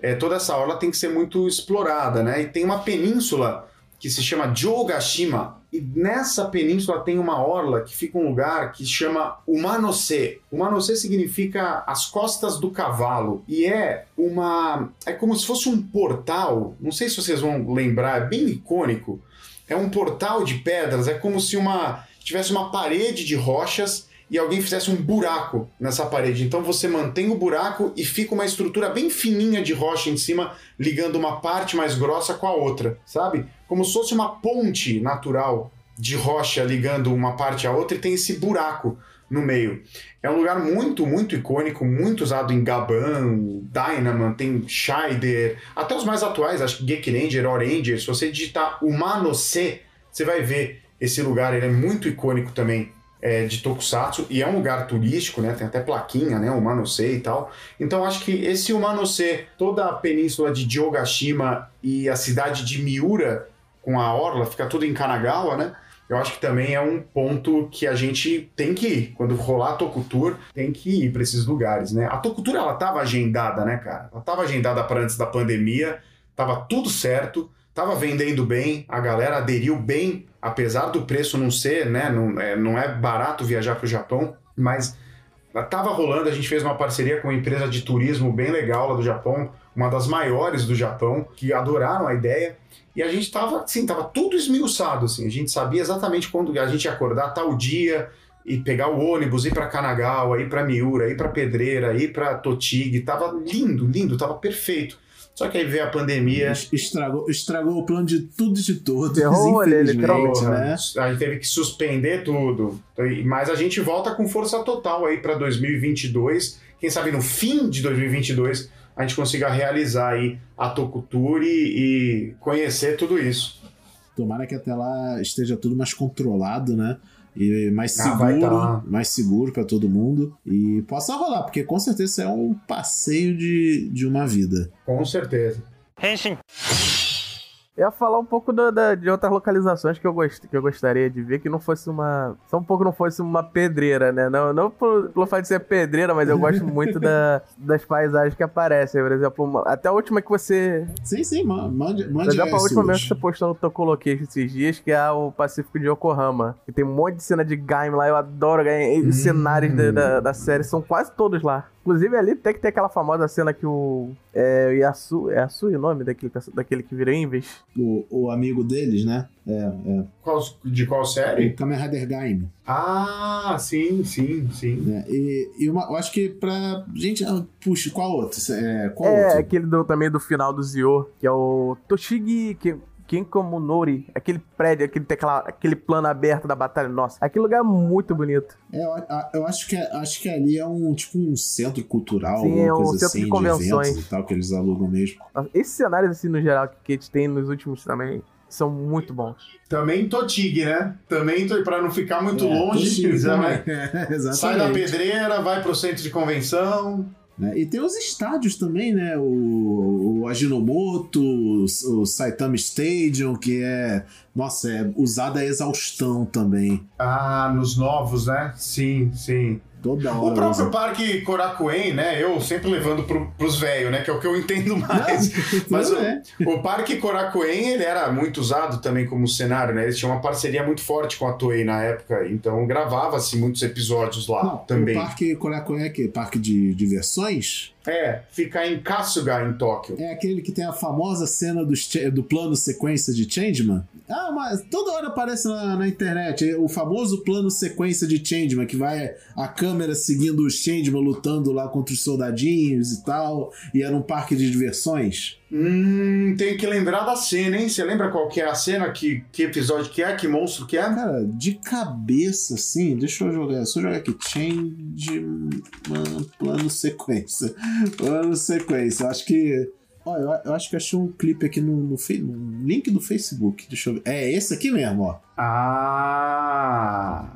é, toda essa Orla tem que ser muito explorada, né, e tem uma península que se chama Jogashima. E nessa península tem uma orla que fica um lugar que chama Umanose. Umanose significa as costas do cavalo. E é uma. É como se fosse um portal. Não sei se vocês vão lembrar, é bem icônico. É um portal de pedras, é como se uma tivesse uma parede de rochas e alguém fizesse um buraco nessa parede. Então você mantém o buraco e fica uma estrutura bem fininha de rocha em cima, ligando uma parte mais grossa com a outra, sabe? Como se fosse uma ponte natural de rocha ligando uma parte à outra e tem esse buraco no meio. É um lugar muito, muito icônico, muito usado em Gaban, Dynaman, tem Scheider, até os mais atuais, acho que Geek Ranger, Oranger. Se você digitar Humanose, você vai ver esse lugar, ele é muito icônico também é, de Tokusatsu e é um lugar turístico, né? Tem até plaquinha, né? Umanose e tal. Então acho que esse Umanose, toda a península de Jogashima e a cidade de Miura com a orla, fica tudo em Kanagawa, né? Eu acho que também é um ponto que a gente tem que ir. Quando rolar a Tokutour, tem que ir para esses lugares, né? A Tokutour, ela tava agendada, né, cara? Ela tava agendada para antes da pandemia, tava tudo certo, tava vendendo bem, a galera aderiu bem, apesar do preço não ser, né? Não é, não é barato viajar para o Japão, mas tava rolando, a gente fez uma parceria com uma empresa de turismo bem legal lá do Japão, uma das maiores do Japão, que adoraram a ideia. E a gente tava, assim, tava tudo esmiuçado, assim. A gente sabia exatamente quando a gente ia acordar tal dia e pegar o ônibus, ir para Kanagawa, ir para Miura, ir para Pedreira, ir para Totig. Tava lindo, lindo, tava perfeito. Só que aí veio a pandemia. Estragou, estragou o plano de tudo e de todos. Errou, infelizmente, né? A gente teve que suspender tudo. Mas a gente volta com força total aí para 2022. Quem sabe no fim de 2022 a gente consiga realizar aí a Tokutur e, e conhecer tudo isso. Tomara que até lá esteja tudo mais controlado, né? E mais ah, seguro, tá. mais seguro para todo mundo e possa rolar, porque com certeza é um passeio de, de uma vida. Com certeza. Henshin. Eu ia falar um pouco da, da, de outras localizações que eu, gost, que eu gostaria de ver, que não fosse uma. Só um pouco não fosse uma pedreira, né? Não, não pelo, pelo fato de ser pedreira, mas eu gosto muito da, das paisagens que aparecem. Por exemplo, uma, até a última que você. Sim, sim, mande. mande Por exemplo, a última mesmo que você postou no coloquei esses dias, que é o Pacífico de Yokohama. Que tem um monte de cena de Gaim lá, eu adoro Gaim. Os hum. cenários da, da, da série são quase todos lá. Inclusive ali tem que ter aquela famosa cena que o. É, Yasu. É Yasu o nome daquele, daquele que vira Inves? O, o amigo deles, né? É, é. Qual, de qual série? O Kamen Rider Gaim. Ah, sim, sim, sim. É, e, e uma, eu acho que pra. Gente, ah, puxa, qual outro? É, qual é outro? aquele do, também do final do Zio, que é o Toshigi. Que, Kinkomunori, aquele prédio, aquele, aquela, aquele plano aberto da batalha, nossa, aquele lugar é muito bonito. É, eu, eu, acho, que, acho que ali é um tipo um centro cultural, Sim, é um coisa centro assim, de convenções de e tal, que eles alugam mesmo. Esses cenários, assim, no geral, que a gente tem nos últimos também, são muito bons. Também Totig, né? Também para não ficar muito é, longe, Totig, né? é, sai da pedreira, vai pro centro de convenção. Né? E tem os estádios também, né? O, o Ajinomoto, o, o Saitama Stadium, que é, nossa, é usado a exaustão também. Ah, nos novos, né? Sim, sim. Toda hora. O próprio usa. parque Korakuen, né? Eu sempre levando pro, pros velhos, né? Que é o que eu entendo mais. Mas é. o, o, parque Korakuen, ele era muito usado também como cenário, né? Eles tinham uma parceria muito forte com a Toei na época. Então gravava-se muitos episódios lá Não, também. O parque Korakuen é que? Parque de diversões? É, fica em Kasuga, em Tóquio. É aquele que tem a famosa cena do, do plano sequência de Changeman. Ah, mas toda hora aparece na, na internet o famoso plano sequência de Changeman, que vai a câmera seguindo o Changeman lutando lá contra os soldadinhos e tal, e é num parque de diversões. Hum, tenho que lembrar da cena, hein? Você lembra qual que é a cena? Que, que episódio que é? Que monstro que é? Cara, de cabeça, assim, deixa eu jogar. Deixa eu jogar aqui. Change plano sequência. Plano sequência. Acho que. Ó, eu, eu, acho que achei um clipe aqui no, no, no, link do Facebook. Deixa eu ver. É esse aqui mesmo, ó. Ah,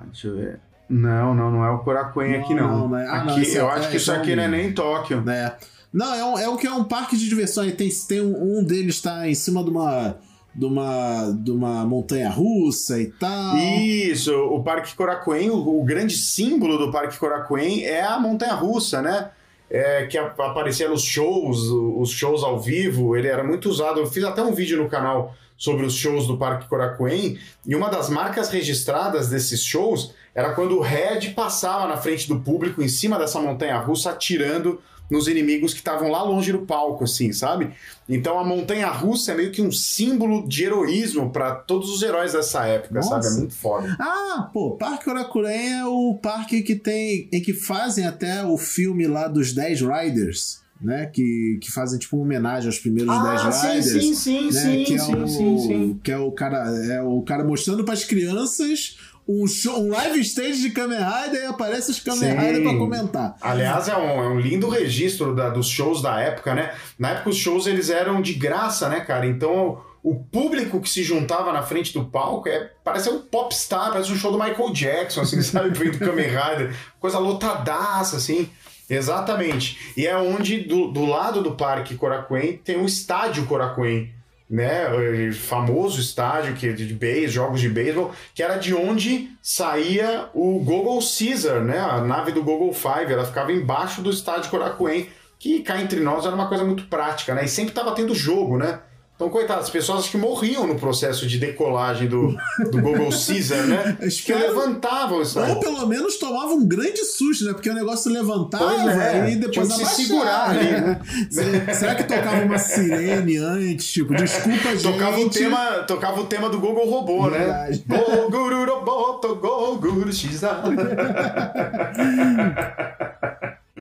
deixa eu ver. Não, não, não é o Korakuen aqui, não. não, não é, ah, aqui, não, eu é, acho que isso aqui não é nem Tóquio. É. Não, é um, é um que é um parque de diversões. Tem, tem um, um deles está em cima de uma de uma, de uma montanha russa e tal. Isso, o Parque Korakuen, o, o grande símbolo do Parque Korakuen é a montanha russa, né? É, que aparecia nos shows, os shows ao vivo, ele era muito usado. Eu fiz até um vídeo no canal sobre os shows do Parque Korakuen, e uma das marcas registradas desses shows era quando o Red passava na frente do público, em cima dessa montanha russa, atirando nos inimigos que estavam lá longe do palco, assim, sabe? Então a montanha russa é meio que um símbolo de heroísmo para todos os heróis dessa época, Nossa. sabe? É muito foda. Ah, pô, Parque Oracuren é o parque que tem. em que fazem até o filme lá dos 10 Riders né? Que, que fazem tipo uma homenagem aos primeiros ah, 10 Riders. Sim, sim, né, sim, que é sim, o, sim, sim. Que é o cara, é o cara mostrando para as crianças um, show, um live stage de Kamen Rider e aparece os Kamen Rider pra comentar. Aliás, é um, é um lindo registro da, dos shows da época, né? Na época os shows eles eram de graça, né, cara? Então o público que se juntava na frente do palco é, parece um popstar, parece um show do Michael Jackson, assim, sabe? Do Kamen Rider, coisa lotadaça, assim. Exatamente. E é onde, do, do lado do Parque Coracuém, tem o estádio Coracuém, né? O famoso estádio que, de base, jogos de beisebol, que era de onde saía o Google Caesar, né? A nave do Google Five, ela ficava embaixo do estádio Coracuém, que cá entre nós era uma coisa muito prática, né? E sempre estava tendo jogo, né? Então, coitadas, as pessoas acho que morriam no processo de decolagem do, do Google Caesar, né? que levantavam isso Ou pelo menos tomavam um grande susto, né? Porque o negócio levantava é, e depois abaixava. se segurar ali. Né? Será que tocava uma sirene antes? Tipo, desculpa, gente. Tocava o tema, tocava o tema do Google Robô, né? Verdade. né? Google Roboto, Google Caesar.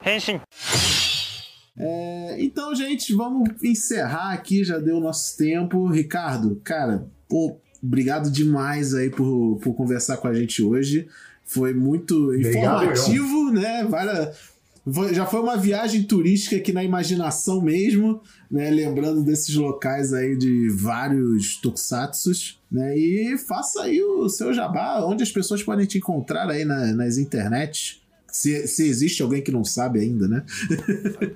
Henshin. É, então, gente, vamos encerrar aqui, já deu o nosso tempo. Ricardo, cara, pô, obrigado demais aí por, por conversar com a gente hoje. Foi muito informativo, obrigado, né? Várias, já foi uma viagem turística aqui na imaginação mesmo, né? Lembrando desses locais aí de vários tokusatsus, né? E faça aí o seu jabá, onde as pessoas podem te encontrar aí na, nas internets. Se, se existe alguém que não sabe ainda, né?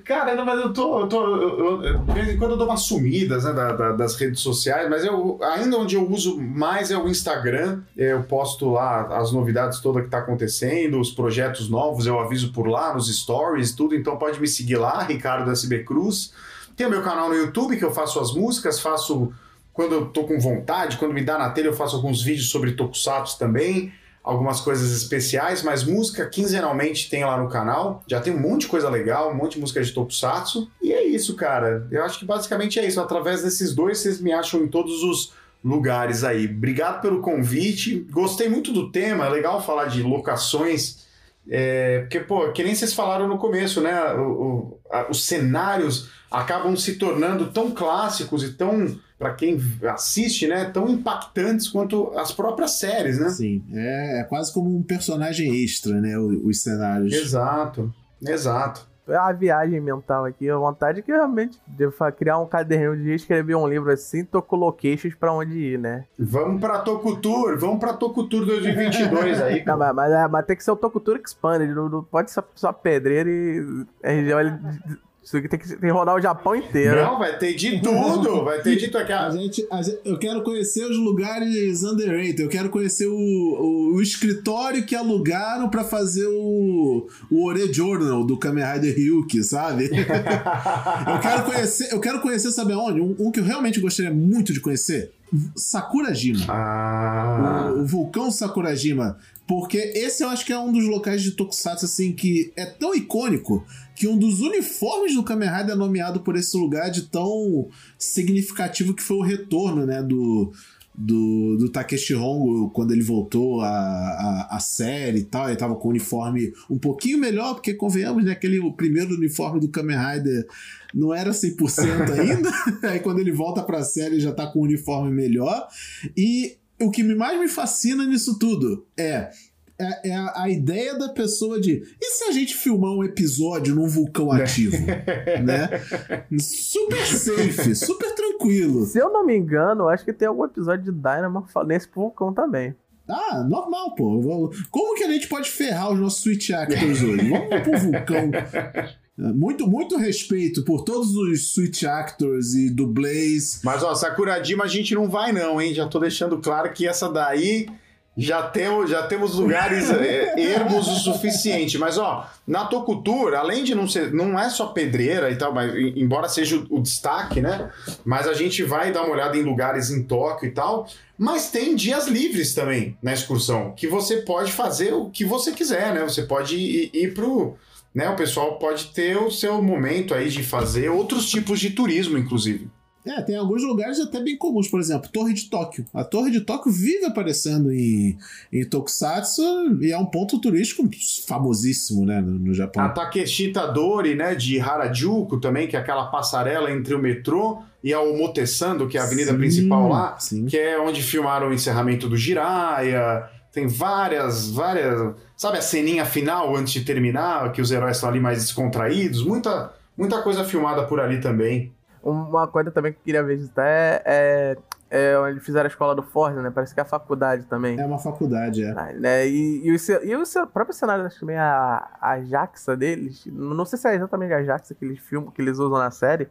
Cara, não, mas eu tô. Eu tô eu, eu, de vez em quando eu dou umas sumidas né, da, da, das redes sociais, mas eu ainda onde eu uso mais é o Instagram. Eu posto lá as novidades todas que tá acontecendo, os projetos novos, eu aviso por lá, nos stories, tudo. Então pode me seguir lá, Ricardo SB Cruz. Tem o meu canal no YouTube que eu faço as músicas, faço quando eu tô com vontade, quando me dá na telha, eu faço alguns vídeos sobre Tokusatsu também algumas coisas especiais, mas música quinzenalmente tem lá no canal. Já tem um monte de coisa legal, um monte de música de Tokusatsu. E é isso, cara. Eu acho que basicamente é isso. Através desses dois, vocês me acham em todos os lugares aí. Obrigado pelo convite. Gostei muito do tema. É legal falar de locações. É, porque, pô, que nem vocês falaram no começo, né? O, o, a, os cenários acabam se tornando tão clássicos e tão para quem assiste, né, tão impactantes quanto as próprias séries, né? Sim, é, é quase como um personagem extra, né, os, os cenários. Exato, exato. É a viagem mental aqui, a vontade que realmente de criar um caderninho de escrever um livro assim, toco locations pra onde ir, né? Vamos pra Tokutur, vamos pra Tokutur 2022 aí. Não, mas, mas, mas, tem que ser o Tokutur Expanded, não, não pode ser só pedreiro e RGL isso aqui tem que, tem que rodar o Japão inteiro. Não, vai ter de tudo. vai ter de tudo. A gente, a gente, eu quero conhecer os lugares underrated. Eu quero conhecer o, o, o escritório que alugaram para fazer o, o Ore Journal do Kamen Rider Ryuki, sabe? eu quero conhecer, eu quero conhecer, sabe aonde? Um, um que eu realmente gostaria muito de conhecer. Sakurajima. Ah. O, o vulcão Sakurajima. Porque esse eu acho que é um dos locais de Tokusatsu, assim, que é tão icônico que um dos uniformes do Kamen Rider é nomeado por esse lugar de tão significativo que foi o retorno, né, do, do, do Takeshi Hongo quando ele voltou a, a, a, série e tal. Ele tava com o uniforme um pouquinho melhor, porque convenhamos, né? Aquele o primeiro uniforme do Kamen Rider não era 100% ainda. Aí quando ele volta pra série já tá com o uniforme melhor. E o que mais me fascina nisso tudo é é, é a, a, ideia da pessoa de e se a gente filmar um episódio num vulcão ativo, né? Super safe, super tranquilo. Se eu não me engano, acho que tem algum episódio de Dynamo nesse vulcão também. Ah, normal, pô. Como que a gente pode ferrar os nossos Switch Actors hoje? Vamos pro vulcão. Muito, muito respeito por todos os Switch Actors e dublês. Mas, ó, Sakuradima a gente não vai não, hein? Já tô deixando claro que essa daí já temos, já temos lugares é, ermos o suficiente. Mas, ó, na Tocultura, além de não ser, não é só pedreira e tal, mas embora seja o, o, destaque, né? Mas a gente vai dar uma olhada em lugares em Tóquio e tal. Mas tem dias livres também na excursão, que você pode fazer o que você quiser, né? Você pode ir, ir pro né, o pessoal pode ter o seu momento aí de fazer outros tipos de turismo, inclusive. É, tem alguns lugares até bem comuns, por exemplo, Torre de Tóquio. A Torre de Tóquio vive aparecendo em, em Tokusatsu e é um ponto turístico famosíssimo, né, no, no Japão. A Takeshita Dori, né, de Harajuku também, que é aquela passarela entre o metrô e a Omotesando, que é a avenida sim, principal lá, sim. que é onde filmaram o encerramento do Jiraiya, tem várias, várias. Sabe a ceninha final antes de terminar, que os heróis estão ali mais descontraídos? Muita, muita coisa filmada por ali também. Uma coisa também que eu queria visitar é, é, é onde fizeram a escola do Ford, né? Parece que é a faculdade também. É uma faculdade, é. Ah, né? E, e, o, e o próprio cenário, acho que também a, a Jaxa deles, não sei se é exatamente a Jaxa que eles filmam, que eles usam na série,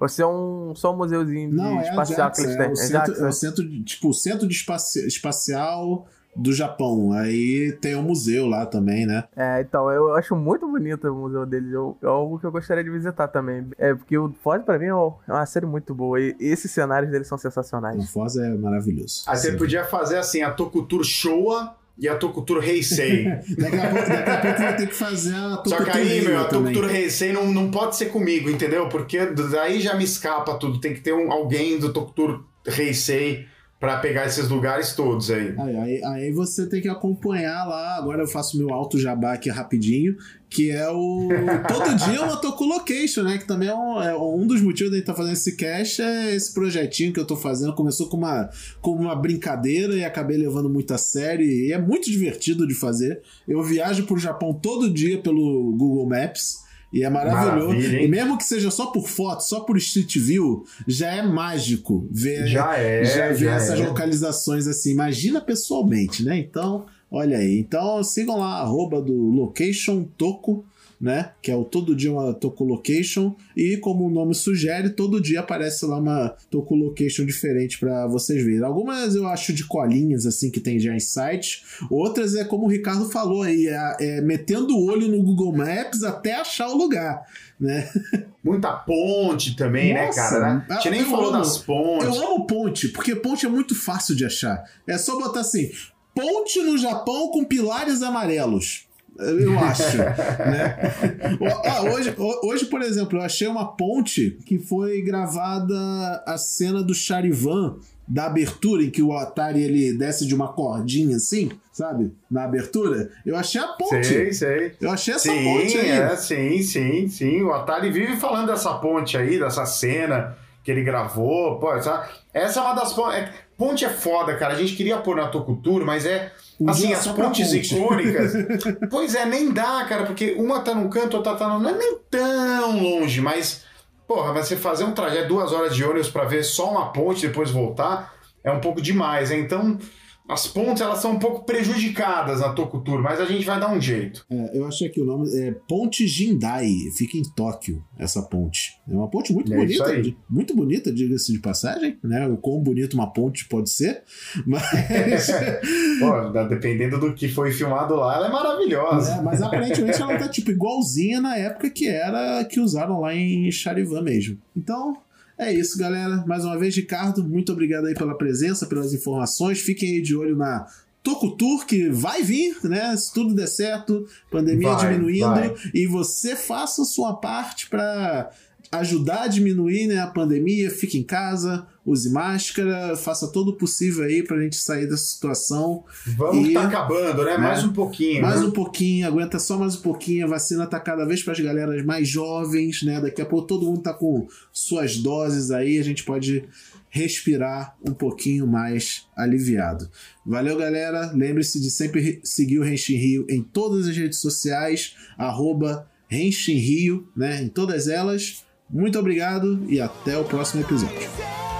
ou se é um, só um museuzinho não, de é espacial Jaxa, que eles têm. É o, É centro, é o centro de, tipo, o centro de espaci- espacial do Japão. Aí tem um museu lá também, né? É, então, eu acho muito bonito o museu deles. Eu, é algo que eu gostaria de visitar também. É, porque o Ford, pra mim, é uma série muito boa. E esses cenários deles são O sensacionais. Forza é maravilhoso. Aí você podia fazer assim, a Tokutur Showa e a Tokutur Heisei. Daqui a pouco, daqui a pouco vai ter que fazer a Só que aí, meu, a. Tokutur Heisei não, não pode ser comigo, entendeu? Porque daí já me escapa tudo. Tem que ter um, alguém do Tokutur Heisei pra pegar esses lugares todos aí. Aí, aí, aí você tem que acompanhar lá. Agora eu faço meu alto jabá aqui rapidinho. Que é o. Todo dia uma Toku Location, né? Que também é um, é um dos motivos de a gente estar fazendo esse cast. É esse projetinho que eu tô fazendo. Começou com uma, com uma brincadeira e acabei levando muito a sério. E é muito divertido de fazer. Eu viajo pro Japão todo dia pelo Google Maps. E é maravilhoso. Maravilha, e mesmo que seja só por foto, só por Street View, já é mágico ver Já é, já ver já essas é. localizações assim. Imagina pessoalmente, né? Então, olha aí. Então, sigam lá, arroba do Location Toco, né? Que é o Todo Dia uma Toco Location. E como o nome sugere, todo dia aparece lá uma Toco Location diferente para vocês verem. Algumas eu acho de colinhas, assim, que tem já em sites. Outras é como o Ricardo falou aí, é, é metendo o olho no Google Maps até achar o lugar, né? Muita ponte também, né, Nossa, cara? Né? ah, A gente nem falou amo. das pontes. Eu amo ponte, porque ponte é muito fácil de achar. É só botar assim: ponte no Japão com pilares amarelos. Eu acho, né? Ah, hoje, ho- hoje, por exemplo, eu achei uma ponte que foi gravada a cena do Charivan da abertura, em que o Atari ele desce de uma cordinha assim, sabe? Na abertura. Eu achei a ponte. Sei, sei. Eu achei essa sim, ponte aí. é, sim, sim, sim. O Atari vive falando dessa ponte aí, dessa cena que ele gravou. Pô, essa, essa é uma das pontes. É, ponte é foda, cara. A gente queria pôr na Tokutur, mas é. Um assim, dia as pontes ponte. icônicas. pois é, nem dá, cara, porque uma tá num canto, outra tá no. Não é nem tão longe, mas. Porra, mas você fazer um trajeto duas horas de ônibus pra ver só uma ponte e depois voltar é um pouco demais, né? Então. As pontes elas são um pouco prejudicadas na Tokutur, mas a gente vai dar um jeito. É, eu achei aqui o nome é Ponte Jindai, fica em Tóquio, essa ponte. É uma ponte muito É bonita, de- muito bonita, diga-se de passagem, né? O quão bonito uma ponte pode ser, mas, Pô, dependendo do que foi filmado lá, ela é maravilhosa. é, mas aparentemente ela tá tipo igualzinha na época que era que usaram lá em Charivan mesmo. Então, é isso, galera. Mais uma vez, Ricardo, muito obrigado aí pela presença, pelas informações. Fiquem aí de olho na Tokutur, que vai vir, né? Se tudo der certo, pandemia Vai, diminuindo, vai. e você faça a sua parte para ajudar a diminuir né, a pandemia. Fique em casa, use máscara, faça todo o possível aí pra gente sair dessa situação. Vamos E- tá acabando, né? Mais um pouquinho. Mais né? um pouquinho, aguenta só mais um pouquinho. A vacina tá cada vez para as galeras mais jovens, né? Daqui a pouco todo mundo tá com suas doses aí, a gente pode respirar um pouquinho mais aliviado. Valeu, galera. Lembre-se de sempre re- seguir o Renshin Rio em todas as redes sociais, arroba Renshin Rio, né? Em todas elas. Muito obrigado e até o próximo episódio.